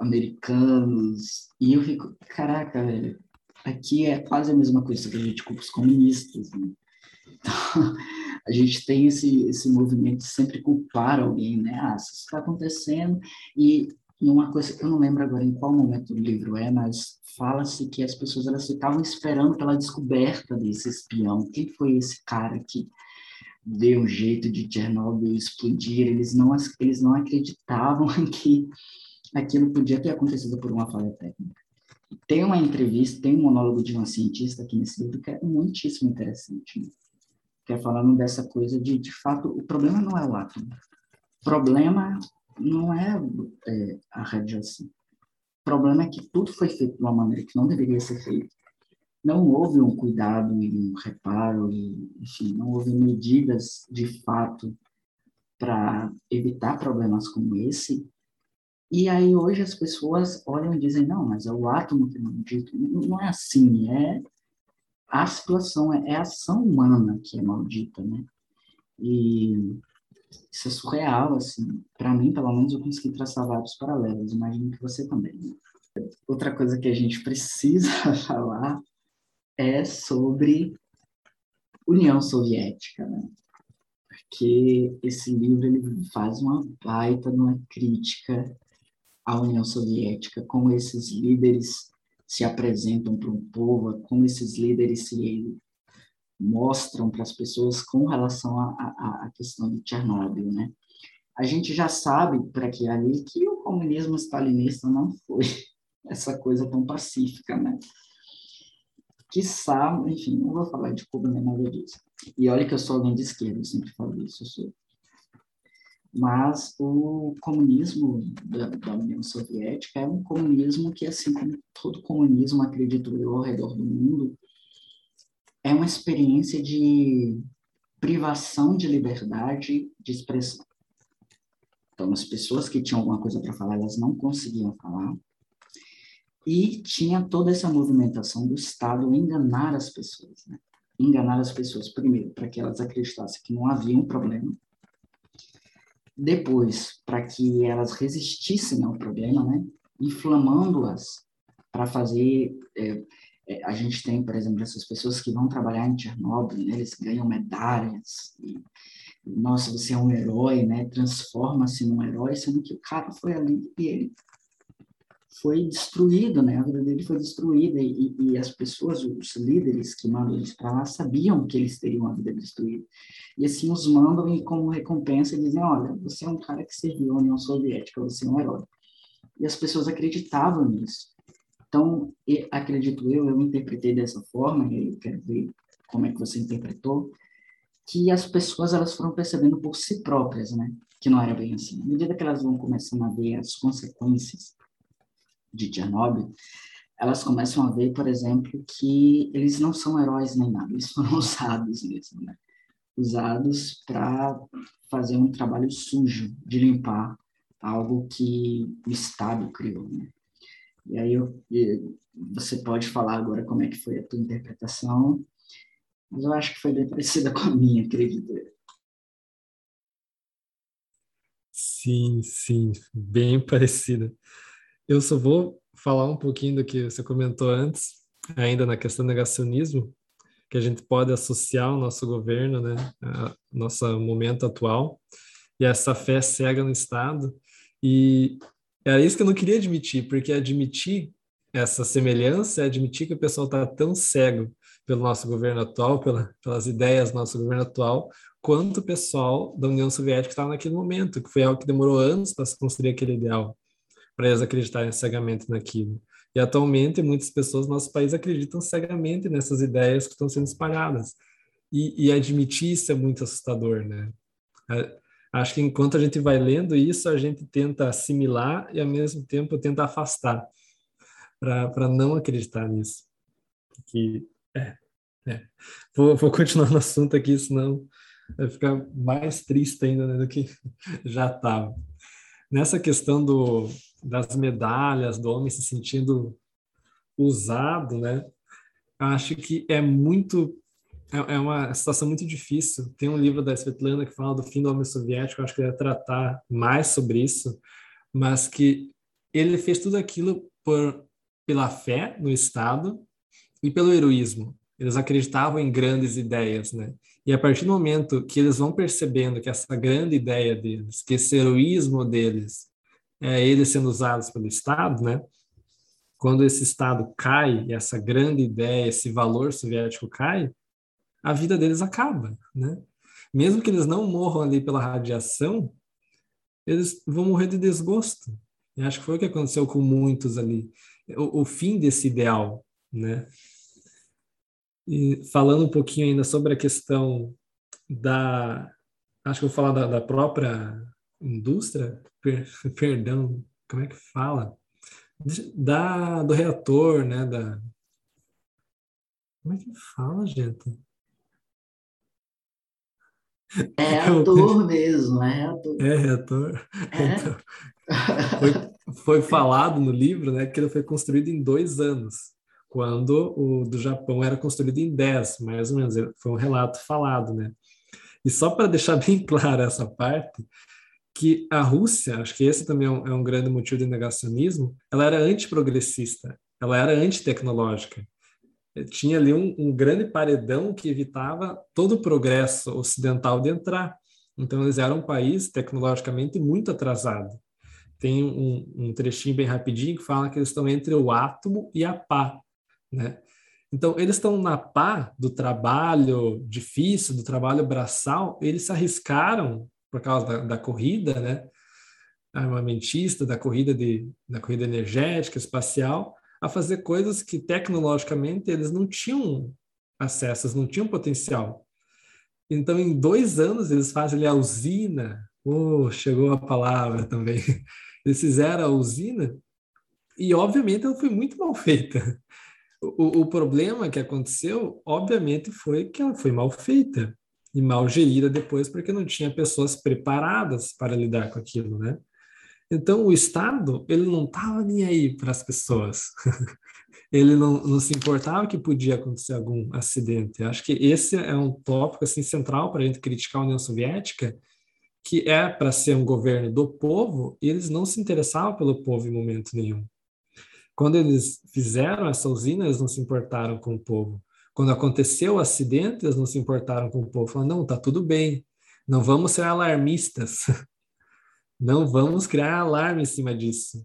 americanos. E eu fico, caraca, velho, aqui é quase a mesma coisa que a gente culpa os comunistas. Né? Então, (laughs) a gente tem esse, esse movimento de sempre culpar alguém, né? Ah, isso está acontecendo. E uma coisa que eu não lembro agora em qual momento do livro é, mas fala-se que as pessoas elas ficavam esperando pela descoberta desse espião. Quem foi esse cara que deu um jeito de Chernobyl explodir? Eles não, eles não acreditavam (laughs) que aquilo podia ter acontecido por uma falha técnica. Tem uma entrevista, tem um monólogo de uma cientista aqui nesse livro que é muitíssimo interessante. Né? que é falando dessa coisa de, de fato, o problema não é o átomo. O problema não é, é a radiação. O problema é que tudo foi feito de uma maneira que não deveria ser feito. Não houve um cuidado e um reparo, e, enfim, não houve medidas de fato para evitar problemas como esse. E aí hoje as pessoas olham e dizem, não, mas é o átomo que maldito. Não é assim, é a situação, é, é a ação humana que é maldita, né? E isso é surreal, assim. Para mim, pelo menos, eu consegui traçar vários paralelos. Imagino que você também. Né? Outra coisa que a gente precisa (laughs) falar é sobre União Soviética, né? Porque esse livro ele faz uma baita uma crítica à União Soviética, como esses líderes se apresentam para o povo, como esses líderes se mostram para as pessoas com relação à questão de Chernobyl, né? A gente já sabe por aqui ali que o comunismo stalinista não foi (laughs) essa coisa tão pacífica, né? Quiçá, enfim, não vou falar de Cuba nem nada disso. E olha que eu sou alguém de esquerda, eu sempre falo isso, eu sou mas o comunismo da, da, União Soviética é um comunismo que, assim como todo comunismo, acredito eu, ao redor do mundo, é uma experiência de privação de liberdade de expressão. Então, as pessoas que tinham alguma coisa para falar, elas não conseguiam falar. E tinha toda essa movimentação do Estado enganar as pessoas. Né? Enganar as pessoas, primeiro, para que elas acreditassem que não havia um problema, depois, para que elas resistissem ao problema, né? inflamando-as para fazer. É, é, a gente tem, por exemplo, essas pessoas que vão trabalhar em Chernobyl, né? eles ganham medalhas. E, nossa, você é um herói, né? Transforma-se num herói, sendo que o cara foi ali e ele foi destruído, né? A vida dele foi destruída e, e as pessoas, os líderes que mandam eles para lá, sabiam que eles teriam a vida destruída. E assim os mandam e como recompensa dizem, olha, você é um cara que serviu a União Soviética, você é um herói. E as pessoas acreditavam nisso. Então, acredito eu, eu interpretei dessa forma, e eu quero ver como é que você interpretou, que as pessoas elas foram percebendo por si próprias, né? Que não era bem assim. À medida que elas vão começando a ver as consequências de Chernobyl, elas começam a ver, por exemplo, que eles não são heróis nem nada, eles foram (laughs) usados mesmo, né? Usados para fazer um trabalho sujo de limpar algo que o Estado criou, né? E aí eu, você pode falar agora como é que foi a tua interpretação, mas eu acho que foi bem parecida (laughs) com a minha, acredito. Sim, sim, bem (laughs) parecida. Eu só vou falar um pouquinho do que você comentou antes, ainda na questão do negacionismo, que a gente pode associar o nosso governo, né, nosso momento atual, e essa fé cega no Estado. E era isso que eu não queria admitir, porque admitir essa semelhança é admitir que o pessoal está tão cego pelo nosso governo atual, pela, pelas ideias do nosso governo atual, quanto o pessoal da União Soviética estava naquele momento, que foi algo que demorou anos para se construir aquele ideal para eles acreditarem cegamente naquilo. E atualmente muitas pessoas no nosso país acreditam cegamente nessas ideias que estão sendo espalhadas. E, e admitir isso é muito assustador, né? Acho que enquanto a gente vai lendo isso, a gente tenta assimilar e ao mesmo tempo tenta afastar para não acreditar nisso. É, é. Vou, vou continuar no assunto aqui, senão vai ficar mais triste ainda né, do que (laughs) já estava. Nessa questão do, das medalhas, do homem se sentindo usado, né? Acho que é muito é, é uma situação muito difícil. Tem um livro da Svetlana que fala do fim do homem soviético, acho que ele vai tratar mais sobre isso, mas que ele fez tudo aquilo por pela fé no Estado e pelo heroísmo. Eles acreditavam em grandes ideias, né? E a partir do momento que eles vão percebendo que essa grande ideia deles, que esse heroísmo deles, é eles sendo usados pelo Estado, né? Quando esse Estado cai, essa grande ideia, esse valor soviético cai, a vida deles acaba, né? Mesmo que eles não morram ali pela radiação, eles vão morrer de desgosto. E acho que foi o que aconteceu com muitos ali. O, o fim desse ideal, né? E falando um pouquinho ainda sobre a questão da. Acho que vou falar da, da própria indústria, per, (laughs) perdão, como é que fala? Da, do reator, né? Da, como é que fala, gente? É (laughs) reator mesmo, é reator. É reator. É? (laughs) Então, foi, foi falado no livro né, que ele foi construído em dois anos quando o do Japão era construído em 10, mais ou menos. Foi um relato falado, né? E só para deixar (laughs) bem clara essa parte, que a Rússia, acho que esse também é um, é um grande motivo de negacionismo, ela era antiprogressista, ela era antitecnológica. Tinha ali um, um grande paredão que evitava todo o progresso ocidental de entrar. Então, eles eram um país tecnologicamente muito atrasado. Tem um, um trechinho bem rapidinho que fala que eles estão entre o átomo e a pá. Né? Então, eles estão na pá do trabalho difícil, do trabalho braçal, eles se arriscaram por causa da, da corrida, né? armamentista, da corrida, de, da corrida energética, espacial, a fazer coisas que tecnologicamente eles não tinham acesso, não tinham potencial. Então, em dois anos, eles fazem a usina. Oh, chegou a palavra também. (laughs) Eles fizeram a usina e, obviamente, ela foi muito mal feita. O, o problema que aconteceu, obviamente, foi que ela foi mal feita e mal gerida depois, porque não tinha pessoas preparadas para lidar com aquilo, né? Então, o Estado, ele não estava nem aí para as pessoas. (laughs) ele não, não, se importava que podia acontecer algum acidente. Acho que esse é um tópico assim central para a gente criticar a União Soviética, que é para ser um governo do povo, e eles não se interessavam pelo povo em momento nenhum. Quando eles fizeram essa usina, eles não se importaram com o povo. Quando aconteceu o acidente, eles não se importaram com o povo. Falaram, não, tá tudo bem, não vamos ser alarmistas. (laughs) não vamos criar alarme em cima disso.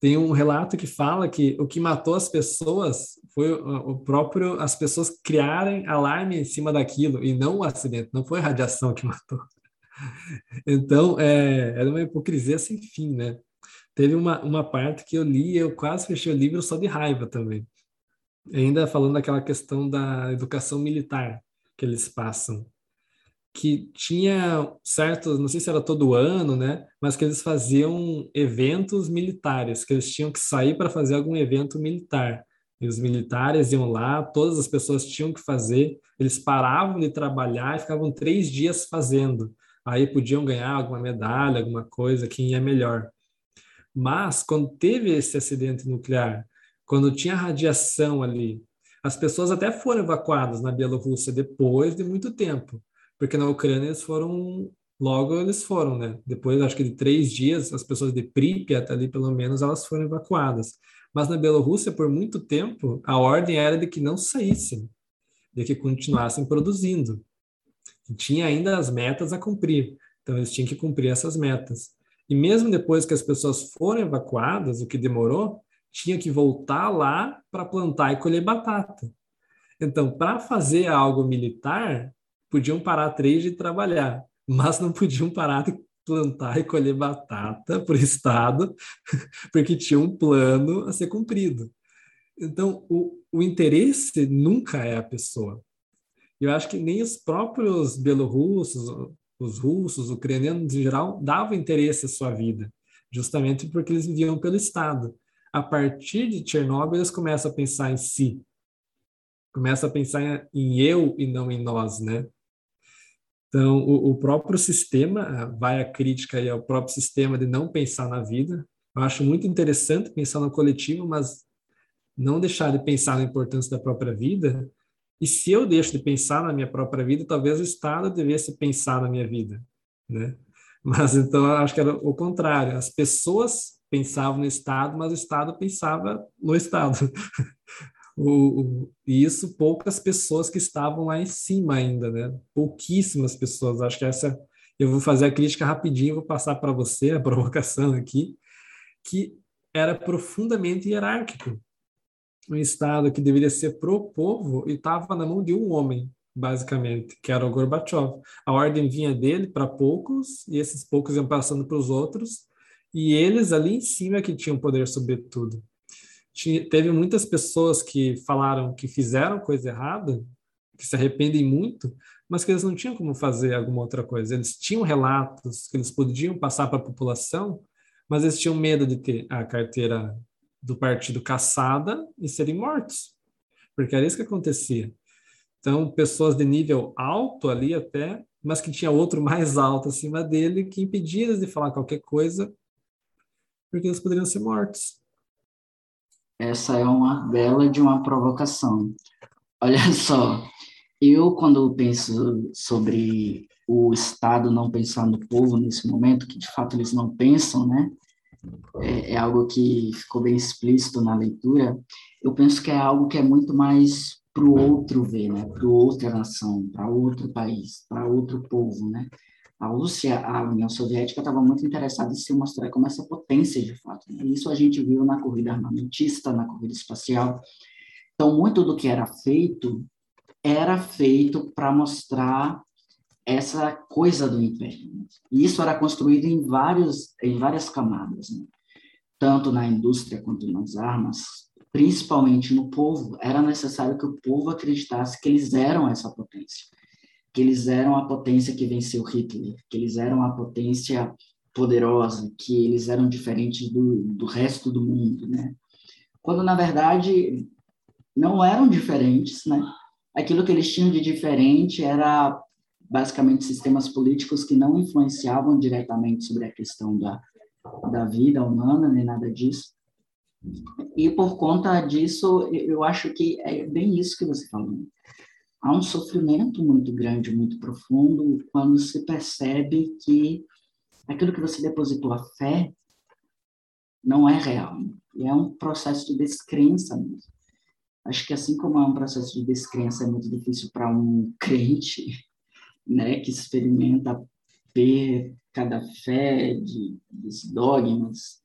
Tem um relato que fala que o que matou as pessoas foi o próprio as pessoas criarem alarme em cima daquilo e não o acidente, não foi a radiação que (laughs) matou. Então, é, era uma hipocrisia sem fim, né? Teve uma, uma parte que eu li eu quase fechei o livro só de raiva também. Ainda falando daquela questão da educação militar que eles passam. Que tinha certos, não sei se era todo ano, né? Mas que eles faziam eventos militares, que eles tinham que sair para fazer algum evento militar. E os militares iam lá, todas as pessoas tinham que fazer, eles paravam de trabalhar e ficavam três dias fazendo. Aí podiam ganhar alguma medalha, alguma coisa, quem ia melhor. Mas, quando teve esse acidente nuclear, quando tinha radiação ali, as pessoas até foram evacuadas na Bielorrússia depois de muito tempo, porque na Ucrânia eles foram, logo eles foram, né? Depois, acho que de três dias, as pessoas de Pripyat ali, pelo menos, elas foram evacuadas. Mas na Bielorrússia, por muito tempo, a ordem era de que não saíssem, de que continuassem produzindo. E tinha ainda as metas a cumprir, então eles tinham que cumprir essas metas. E mesmo depois que as pessoas foram evacuadas, o que demorou, tinha que voltar lá para plantar e colher batata. Então, para fazer algo militar, podiam parar três de trabalhar, mas não podiam parar de plantar e colher batata o Estado, (laughs) porque tinha um plano a ser cumprido. Então, o, o interesse nunca é a pessoa. Eu acho que nem os próprios belorussos, os russos, os ucranianos em geral, davam interesse à sua vida, justamente porque eles viviam pelo Estado. A partir de Chernobyl, eles começam a pensar em si, começam a pensar em eu e não em nós, né? Então, o, o, próprio sistema, vai a crítica aí ao próprio sistema de não pensar na vida. Eu acho muito interessante pensar no coletivo, mas não deixar de pensar na importância da própria vida. E se eu deixo de pensar na minha própria vida, talvez o Estado devesse pensar na minha vida, né? (laughs) Mas então eu acho que era o contrário. As pessoas pensavam no Estado, mas o Estado pensava no Estado. (laughs) o, o, e isso poucas pessoas que estavam lá em cima ainda, né? Pouquíssimas pessoas. Acho que essa eu vou fazer a crítica rapidinho, vou passar para você a (laughs) provocação aqui, que era profundamente hierárquico. Um Estado que deveria ser pro povo e estava na mão de um homem, basicamente, que era o Gorbachev. A ordem vinha dele para poucos, e esses poucos iam passando para os outros, e eles ali em cima que tinham poder sobre tudo. Tinha, teve muitas pessoas que falaram que fizeram coisa errada, que se arrependem muito, mas que eles não tinham como fazer alguma outra coisa. Eles tinham relatos que eles podiam passar para a população, mas eles tinham medo de ter a carteira do partido caçada e serem mortos, porque era isso que acontecia. Então, pessoas de nível alto ali até, mas que tinha outro mais alto acima dele que impedia eles de falar qualquer coisa, porque eles poderiam ser mortos. Essa é uma bela de uma provocação. Olha (laughs) só, eu quando penso sobre o Estado não pensar no povo nesse momento, que de fato eles não pensam, né? É, é algo que ficou bem explícito na leitura. Eu penso que é algo que é muito mais para o outro ver, né? Para outra nação, para outro país, para outro povo, né? A Rússia, a União Soviética estava muito interessada em se mostrar como essa potência de fato. Né? Isso a gente viu na corrida armamentista, na corrida espacial. Então, muito do que era feito era feito para mostrar essa coisa do império. Né? E isso era construído em vários em várias camadas, né? tanto na indústria quanto nas armas, principalmente no povo, era necessário que o povo acreditasse que eles eram essa potência, que eles eram a potência que venceu Hitler, que eles eram a potência poderosa, que eles eram diferentes do, do resto do mundo, né? Quando, na verdade, não eram diferentes, né? Aquilo que eles tinham de diferente era basicamente sistemas políticos que não influenciavam diretamente sobre a questão da, da vida humana, nem nada disso, e por conta disso, eu acho que é bem isso que você falou. Há um sofrimento muito grande, muito profundo, quando se percebe que aquilo que você depositou a fé não é real. E é um processo de descrença mesmo. Acho que assim como é um processo de descrença é muito difícil para um crente, (laughs) né, que experimenta perca da fé, de, dos dogmas,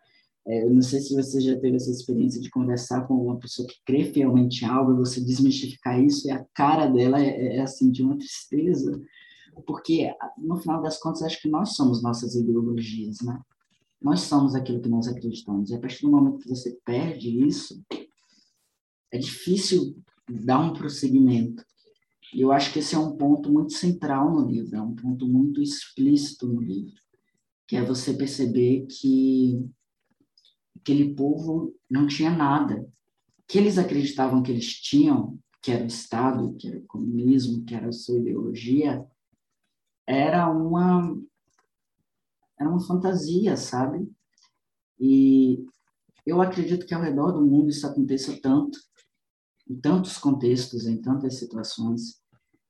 é, eu não sei se você já teve essa experiência de conversar com uma pessoa que crê fielmente em algo, você desmistificar isso e a cara dela é, é assim de uma tristeza, porque no final das contas acho que nós somos nossas ideologias, né? Nós somos aquilo que nós acreditamos. E a partir do momento que você perde isso, é difícil dar um prosseguimento. E eu acho que esse é um ponto muito central no livro, é um ponto muito explícito no livro, que é você perceber que aquele povo não tinha nada. Que eles acreditavam que eles tinham, que era o Estado, que era o comunismo, que era a sua ideologia, era uma era uma fantasia, sabe? E eu acredito que ao redor do mundo isso aconteça tanto, em tantos contextos, em tantas situações.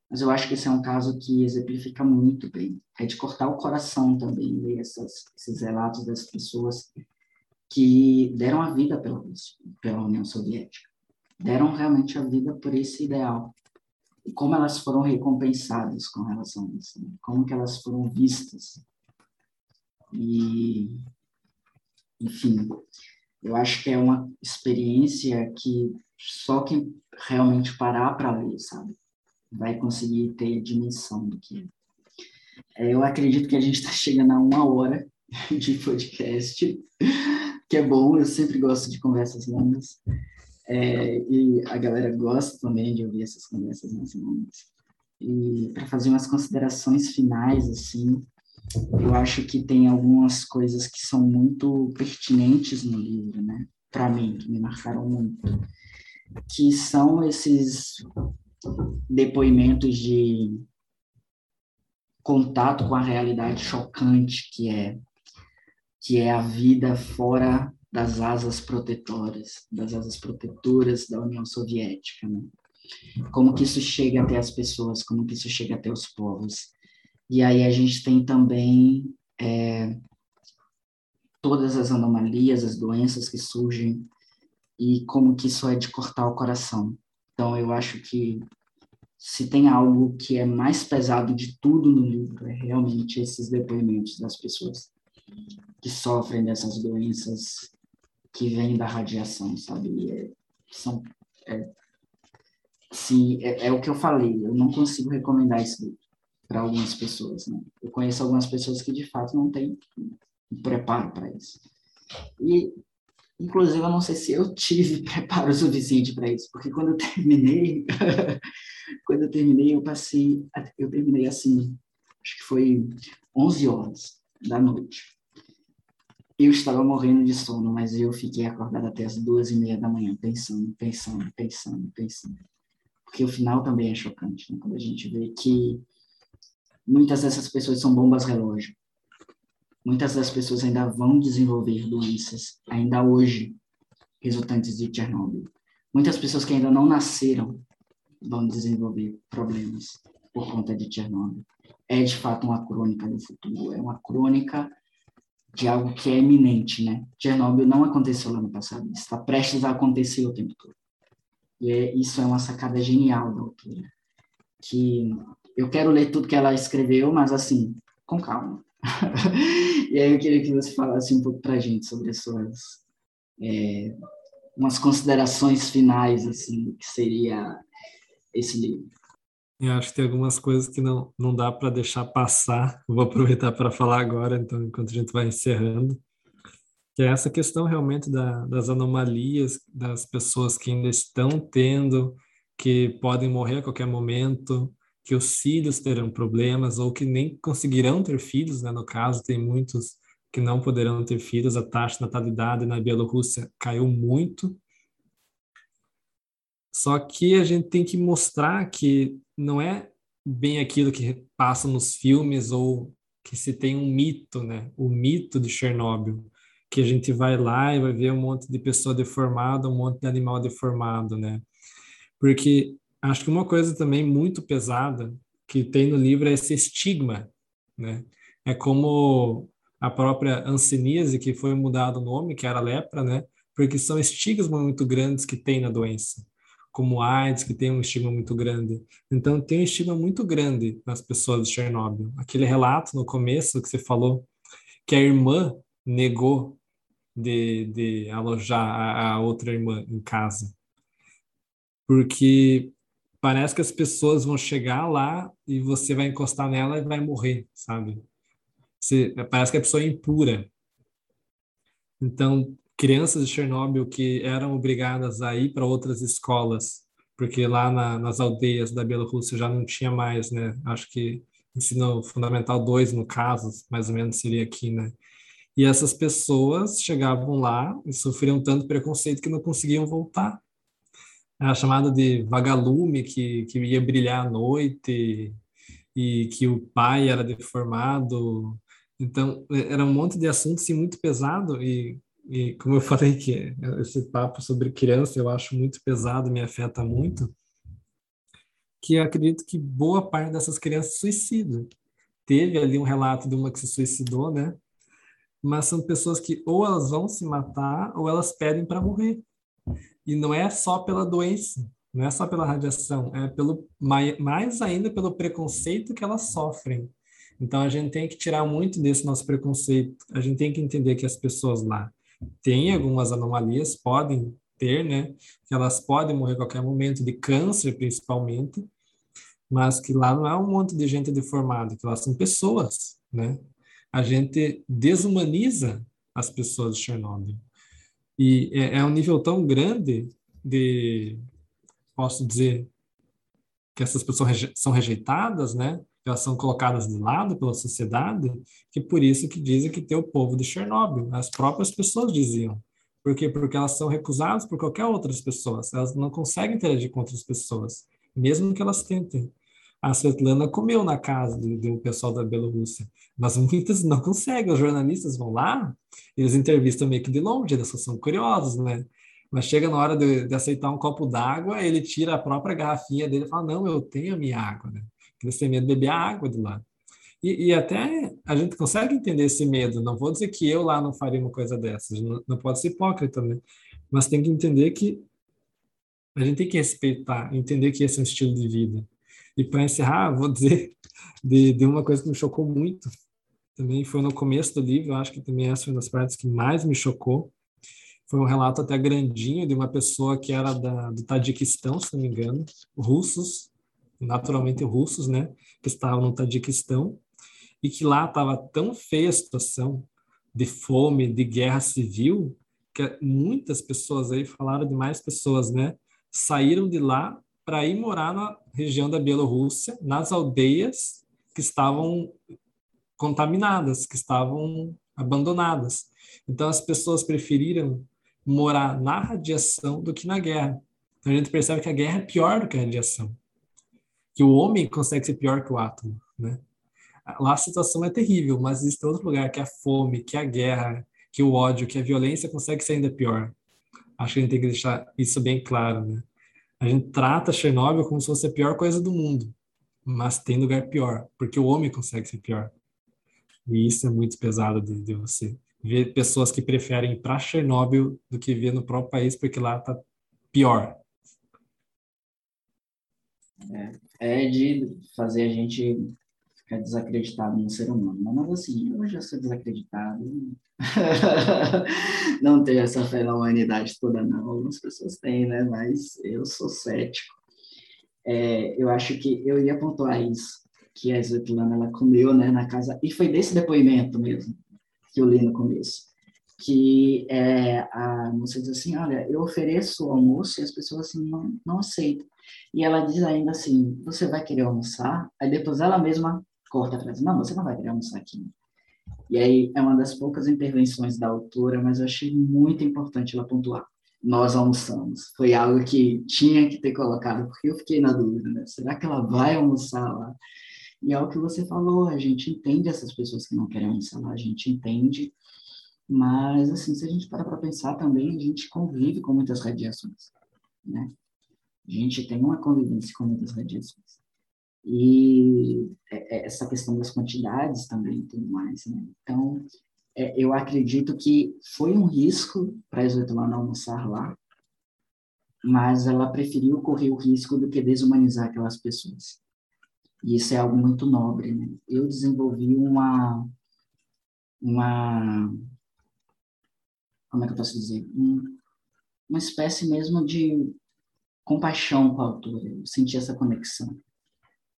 Mas eu acho que esse é um caso que exemplifica muito bem. É de cortar o coração também ler essas, esses relatos das pessoas que deram a vida pela, pela União Soviética, deram realmente a vida por esse ideal. E como elas foram recompensadas com relação a isso, né? como que elas foram vistas. E, enfim, eu acho que é uma experiência que só quem realmente parar para ler, sabe, vai conseguir ter dimensão do que é. Eu acredito que a gente está chegando a uma hora (laughs) de podcast que é bom, eu sempre gosto de conversas longas. É, e a galera gosta também de ouvir essas conversas mais longas. E para fazer umas considerações finais, assim, eu acho que tem algumas coisas que são muito pertinentes no livro, né? Para mim, que me marcaram muito. Que são esses depoimentos de contato com a realidade chocante que é que é a vida fora das asas protetoras, das asas protetoras da União Soviética, né? Como que isso chega até as pessoas, como que isso chega até os povos. E aí a gente tem também é, todas as anomalias, as doenças que surgem e como que isso é de cortar o coração. Então eu acho que se tem algo que é mais pesado de tudo no livro é realmente esses depoimentos das pessoas que sofrem dessas doenças que vêm da radiação, sabe? É, são, é, sim, é, é, o que eu falei, eu não consigo recomendar livro para algumas pessoas, né? Eu conheço algumas pessoas que de fato não têm preparo para isso. E, inclusive, eu não sei se eu tive (laughs) preparo suficiente para isso, porque quando eu terminei, (laughs) quando eu terminei, eu passei, eu terminei assim, acho que foi 11 horas da noite. Eu estava morrendo de sono, mas eu fiquei acordado até as duas e meia da manhã, pensando, pensando, pensando, pensando. Porque o final também é chocante, né? quando a gente vê que muitas dessas pessoas são bombas relógio. Muitas das pessoas ainda vão desenvolver doenças, ainda hoje, resultantes de Chernobyl. Muitas pessoas que ainda não nasceram vão desenvolver problemas por conta de Chernobyl. É de fato uma crônica do futuro, é uma crônica de algo que é iminente, né? Chernobyl não aconteceu no passado, está prestes a acontecer o tempo todo. E é, isso é uma sacada genial da autora, que eu quero ler tudo que ela escreveu, mas assim, com calma. (laughs) e aí eu queria que você falasse um pouco para a gente sobre as suas é, umas considerações finais assim que seria esse livro. Eu acho que tem algumas coisas que não, não dá para deixar passar. Vou aproveitar para falar agora, então, enquanto a gente vai encerrando. Que é essa questão realmente da, das anomalias, das pessoas que ainda estão tendo, que podem morrer a qualquer momento, que os filhos terão problemas, ou que nem conseguirão ter filhos, né? No caso, tem muitos que não poderão ter filhos. A taxa de natalidade na Bielorrússia caiu muito. Só que a gente tem que mostrar que não é bem aquilo que passa nos filmes ou que se tem um mito, né? O mito de Chernobyl, que a gente vai lá e vai ver um monte de pessoa deformada, um monte de animal deformado, né? Porque acho que uma coisa também muito pesada que tem no livro é esse estigma, né? É como a própria anseníase, que foi mudado o nome, que era lepra, né? Porque são estigmas muito grandes que tem na doença como AIDS, que tem um estigma muito grande. Então, tem um estigma muito grande nas pessoas de Chernobyl. Aquele relato no começo que você falou, que a irmã negou de, de alojar a, a outra irmã em casa. Porque parece que as pessoas vão chegar lá e você vai encostar nela e vai morrer, sabe? Você, parece que a pessoa é impura. Então, crianças de Chernobyl que eram obrigadas a ir para outras escolas, porque lá na, nas aldeias da Bielorrússia já não tinha mais, né? Acho que ensino fundamental 2, no caso, mais ou menos seria aqui, né? E essas pessoas chegavam lá e sofriam tanto preconceito que não conseguiam voltar. Era chamada de vagalume, que, que ia brilhar à noite, e que o pai era deformado. Então, era um monte de assuntos assim, muito pesado, e e como eu falei que esse papo sobre criança eu acho muito pesado, me afeta muito, que eu acredito que boa parte dessas crianças suicidam. Teve ali um relato de uma que se suicidou, né? Mas são pessoas que ou elas vão se matar ou elas pedem para morrer. E não é só pela doença, não é só pela radiação, é pelo mais ainda pelo preconceito que elas sofrem. Então a gente tem que tirar muito desse nosso preconceito. A gente tem que entender que as pessoas lá tem algumas anomalias, podem ter, né? Que elas podem morrer a qualquer momento, de câncer principalmente, mas que lá não é um monte de gente deformada, que lá são pessoas, né? A gente desumaniza as pessoas de Chernobyl. E é, é um nível tão grande de, posso dizer, que essas pessoas reje são rejeitadas, né? Elas são colocadas de lado pela sociedade, que por isso que dizem que tem o povo de Chernobyl. As próprias pessoas diziam. Por quê? Porque elas são recusadas por qualquer outras pessoas. Elas não conseguem interagir com outras pessoas, mesmo que elas tentem. a Svetlana comeu na casa do, do pessoal da Bielorrússia. Mas (laughs) muitas não conseguem. Os jornalistas vão lá, eles entrevistam meio que de longe, eles são curiosos, né? Mas chega na hora de, de aceitar um copo d'água, ele tira a própria garrafinha dele e fala: Não, eu tenho a minha água, né? Eles têm medo de beber água de lá. E, e, até a gente consegue entender esse medo. Não vou dizer que eu lá não faria uma coisa dessas, não, não pode ser hipócrita, né? Mas tem que entender que a gente tem que respeitar, entender que esse é um estilo de vida. E para encerrar, vou dizer de, de uma coisa que me chocou muito. Também foi no começo do livro, acho que também essa foi uma das partes que mais me chocou. Foi um relato até grandinho de uma pessoa que era da, do Tadiquistão, se não me engano, russos, naturalmente russos, né, que estavam no Tadiquistão, e que lá estava tão feia a situação de fome, de guerra civil, que muitas pessoas aí falaram de mais pessoas, né, saíram de lá para ir morar na região da Bielorrússia, nas aldeias que estavam contaminadas, que estavam abandonadas. Então as pessoas preferiram morar na radiação do que na guerra. Então a gente percebe que a guerra é pior do que a radiação. Que o homem consegue ser pior que o átomo, né? Lá a situação é terrível, mas existe outro lugar que a fome, que a guerra, que o ódio, que a violência consegue ser ainda pior. Acho que a gente tem que deixar isso bem claro, né? A gente trata Chernobyl como se fosse a pior coisa do mundo, mas tem lugar pior, porque o homem consegue ser pior. E isso é muito pesado de, de você ver pessoas que preferem ir para Chernobyl do que vir no próprio país, porque lá tá pior. É, é de fazer a gente ficar desacreditado no ser humano. Mas assim, eu já sou desacreditado. (laughs) não tenho essa fé na humanidade toda, não. Algumas pessoas têm, né? Mas eu sou cético. É, eu acho que eu ia pontuar isso, que a Svetlana, ela comeu, né, na casa, e foi desse depoimento mesmo que eu li no começo, que é, a moça diz assim, olha, eu ofereço o almoço e as pessoas assim não, não aceitam. E ela diz ainda assim, você vai querer almoçar? Aí depois ela mesma corta a frase, não, você não vai querer almoçar aqui. E aí é uma das poucas intervenções da autora, mas eu achei muito importante ela pontuar. Nós almoçamos. Foi algo que tinha que ter colocado, porque eu fiquei na dúvida, né? Será que ela vai almoçar lá? E é o que você falou, a gente entende essas pessoas que não querem almoçar lá, a gente entende, mas, assim, se a gente parar para pensar também, a gente convive com muitas radiações, né? A gente tem uma convivência com muitas radiações. E é, é, essa questão das quantidades também tudo mais, né? Então, é, eu acredito que foi um risco para a Svetlana almoçar lá, mas ela preferiu correr o risco do que desumanizar aquelas pessoas. E isso é algo muito nobre, né? Eu desenvolvi uma uma como é que eu posso dizer? Um, uma espécie mesmo de compaixão com a autora. Eu senti essa conexão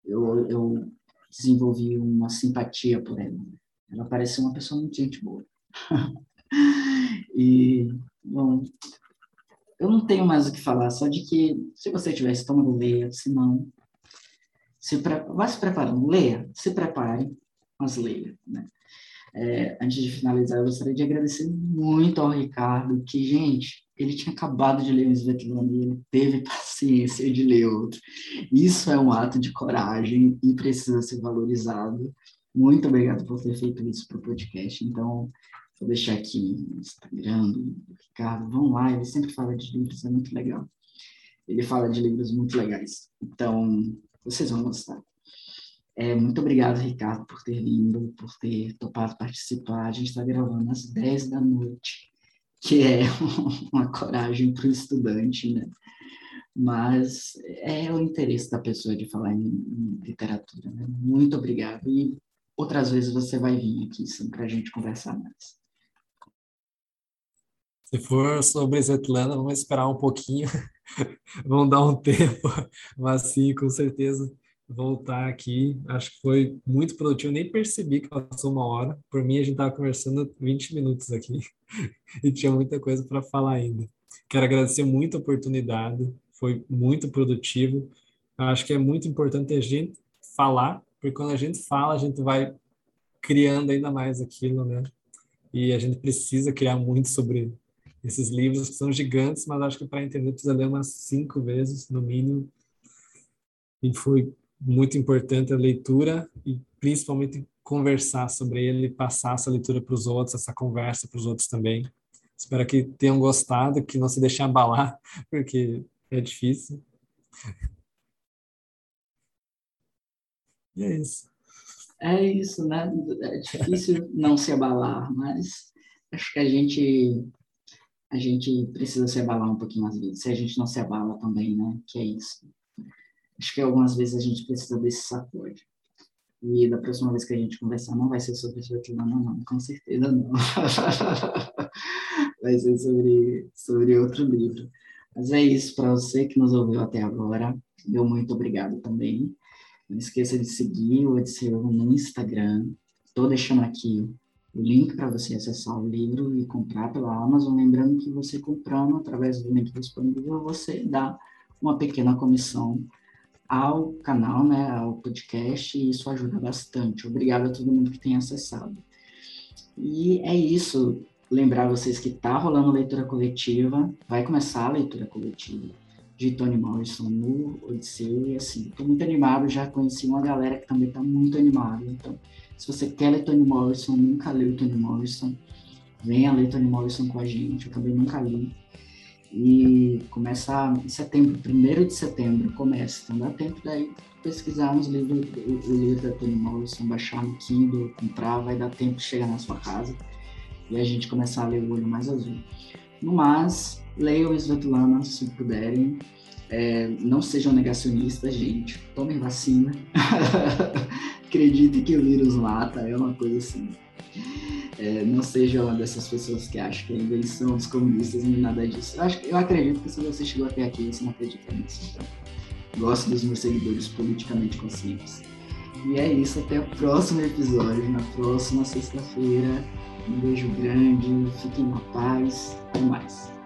eu, eu desenvolvi uma simpatia por ela. Ela parece uma pessoa muito gente boa. (laughs) e, bom, eu não tenho mais o que falar, só de que se você tiver estômago, leia, se não, se pre... vá se preparando, leia, se prepare, mas leia, né? É, antes de finalizar, eu gostaria de agradecer muito ao Ricardo, que, gente, ele tinha acabado de ler o Svetlana e ele teve (laughs) paciência de ler outro. Isso é um ato de coragem e precisa ser valorizado. Muito obrigado por ter feito isso para o podcast. Então, vou deixar aqui no Instagram do Ricardo. Vão lá, ele sempre fala de livros, é muito legal. Ele fala de livros muito legais. Então, vocês vão gostar. É, muito obrigado, Ricardo, por ter vindo, por ter topado participar. A gente está gravando às 10 da noite que é (laughs) uma coragem para o estudante, né? Mas é o interesse da pessoa de falar em, em literatura, né? Muito obrigado. E outras vezes você vai vir aqui para a gente conversar mais. Se for sobre Svetlana, vamos esperar um pouquinho, (laughs) vamos dar um tempo, mas sim, com certeza voltar aqui. Acho que foi muito produtivo. Nem percebi que passou uma hora. Por mim, a gente estava conversando 20 minutos aqui (laughs) e tinha muita coisa para falar ainda. Quero agradecer muito a oportunidade. Foi muito produtivo. Acho que é muito importante a gente falar, porque quando a gente fala, a gente vai criando ainda mais aquilo, né? E a gente precisa criar muito sobre esses livros que são gigantes, mas acho que para entender precisa ler umas cinco vezes, no mínimo. E foi muito importante a leitura e principalmente conversar sobre ele, passar essa leitura para os outros, essa conversa para os outros também. Espero que tenham gostado, que não se deixem abalar, (laughs) porque é difícil. E é isso. É isso, né? É difícil não se abalar, mas acho que a gente a gente precisa se abalar um pouquinho às vezes. Se a gente não se abala também, né? Que é isso. Acho que algumas vezes a gente precisa desse sacode. E da próxima vez que a gente conversar, não vai ser sobre Svetlana, não, com certeza não. (laughs) vai ser sobre, sobre outro livro. Mas é isso, para você que nos ouviu até agora, meu muito obrigado também. Não esqueça de seguir o Odisseu no Instagram. Estou deixando aqui o link para você acessar o livro e comprar pela Amazon. Lembrando que você comprando através do link disponível, você dá uma pequena comissão ao canal, né, ao podcast, e isso ajuda bastante. Obrigado a todo mundo que tem acessado. E é isso. Lembrar vocês que tá rolando leitura coletiva, vai começar a leitura coletiva de Toni Morrison no Odisseu, e assim, estou muito animado, já conheci uma galera que também está muito animada, então, se você quer ler Toni Morrison, nunca leu Toni Morrison, venha ler Toni Morrison com a gente, eu também nunca li, e começa em setembro, primeiro de setembro começa, então dá tempo daí pesquisar uns livros, o, o livro da Toni Morrison, baixar no Kindle, comprar, vai dar tempo de chegar na sua casa e a gente começar a ler o Olho Mais Azul. No mais, leiam Svetlana se puderem, é, não sejam negacionistas, gente, tomem vacina, (laughs) acreditem que o vírus mata, é uma coisa assim. É, não seja uma dessas pessoas que acham que a invenção dos comunistas nem nada disso. Eu, acho, eu acredito que se você chegou até aqui, você não acredita nisso. Então, gosto dos meus seguidores politicamente conscientes. E é isso, até o próximo episódio, na próxima sexta-feira. Um beijo grande, fiquem na paz, até mais.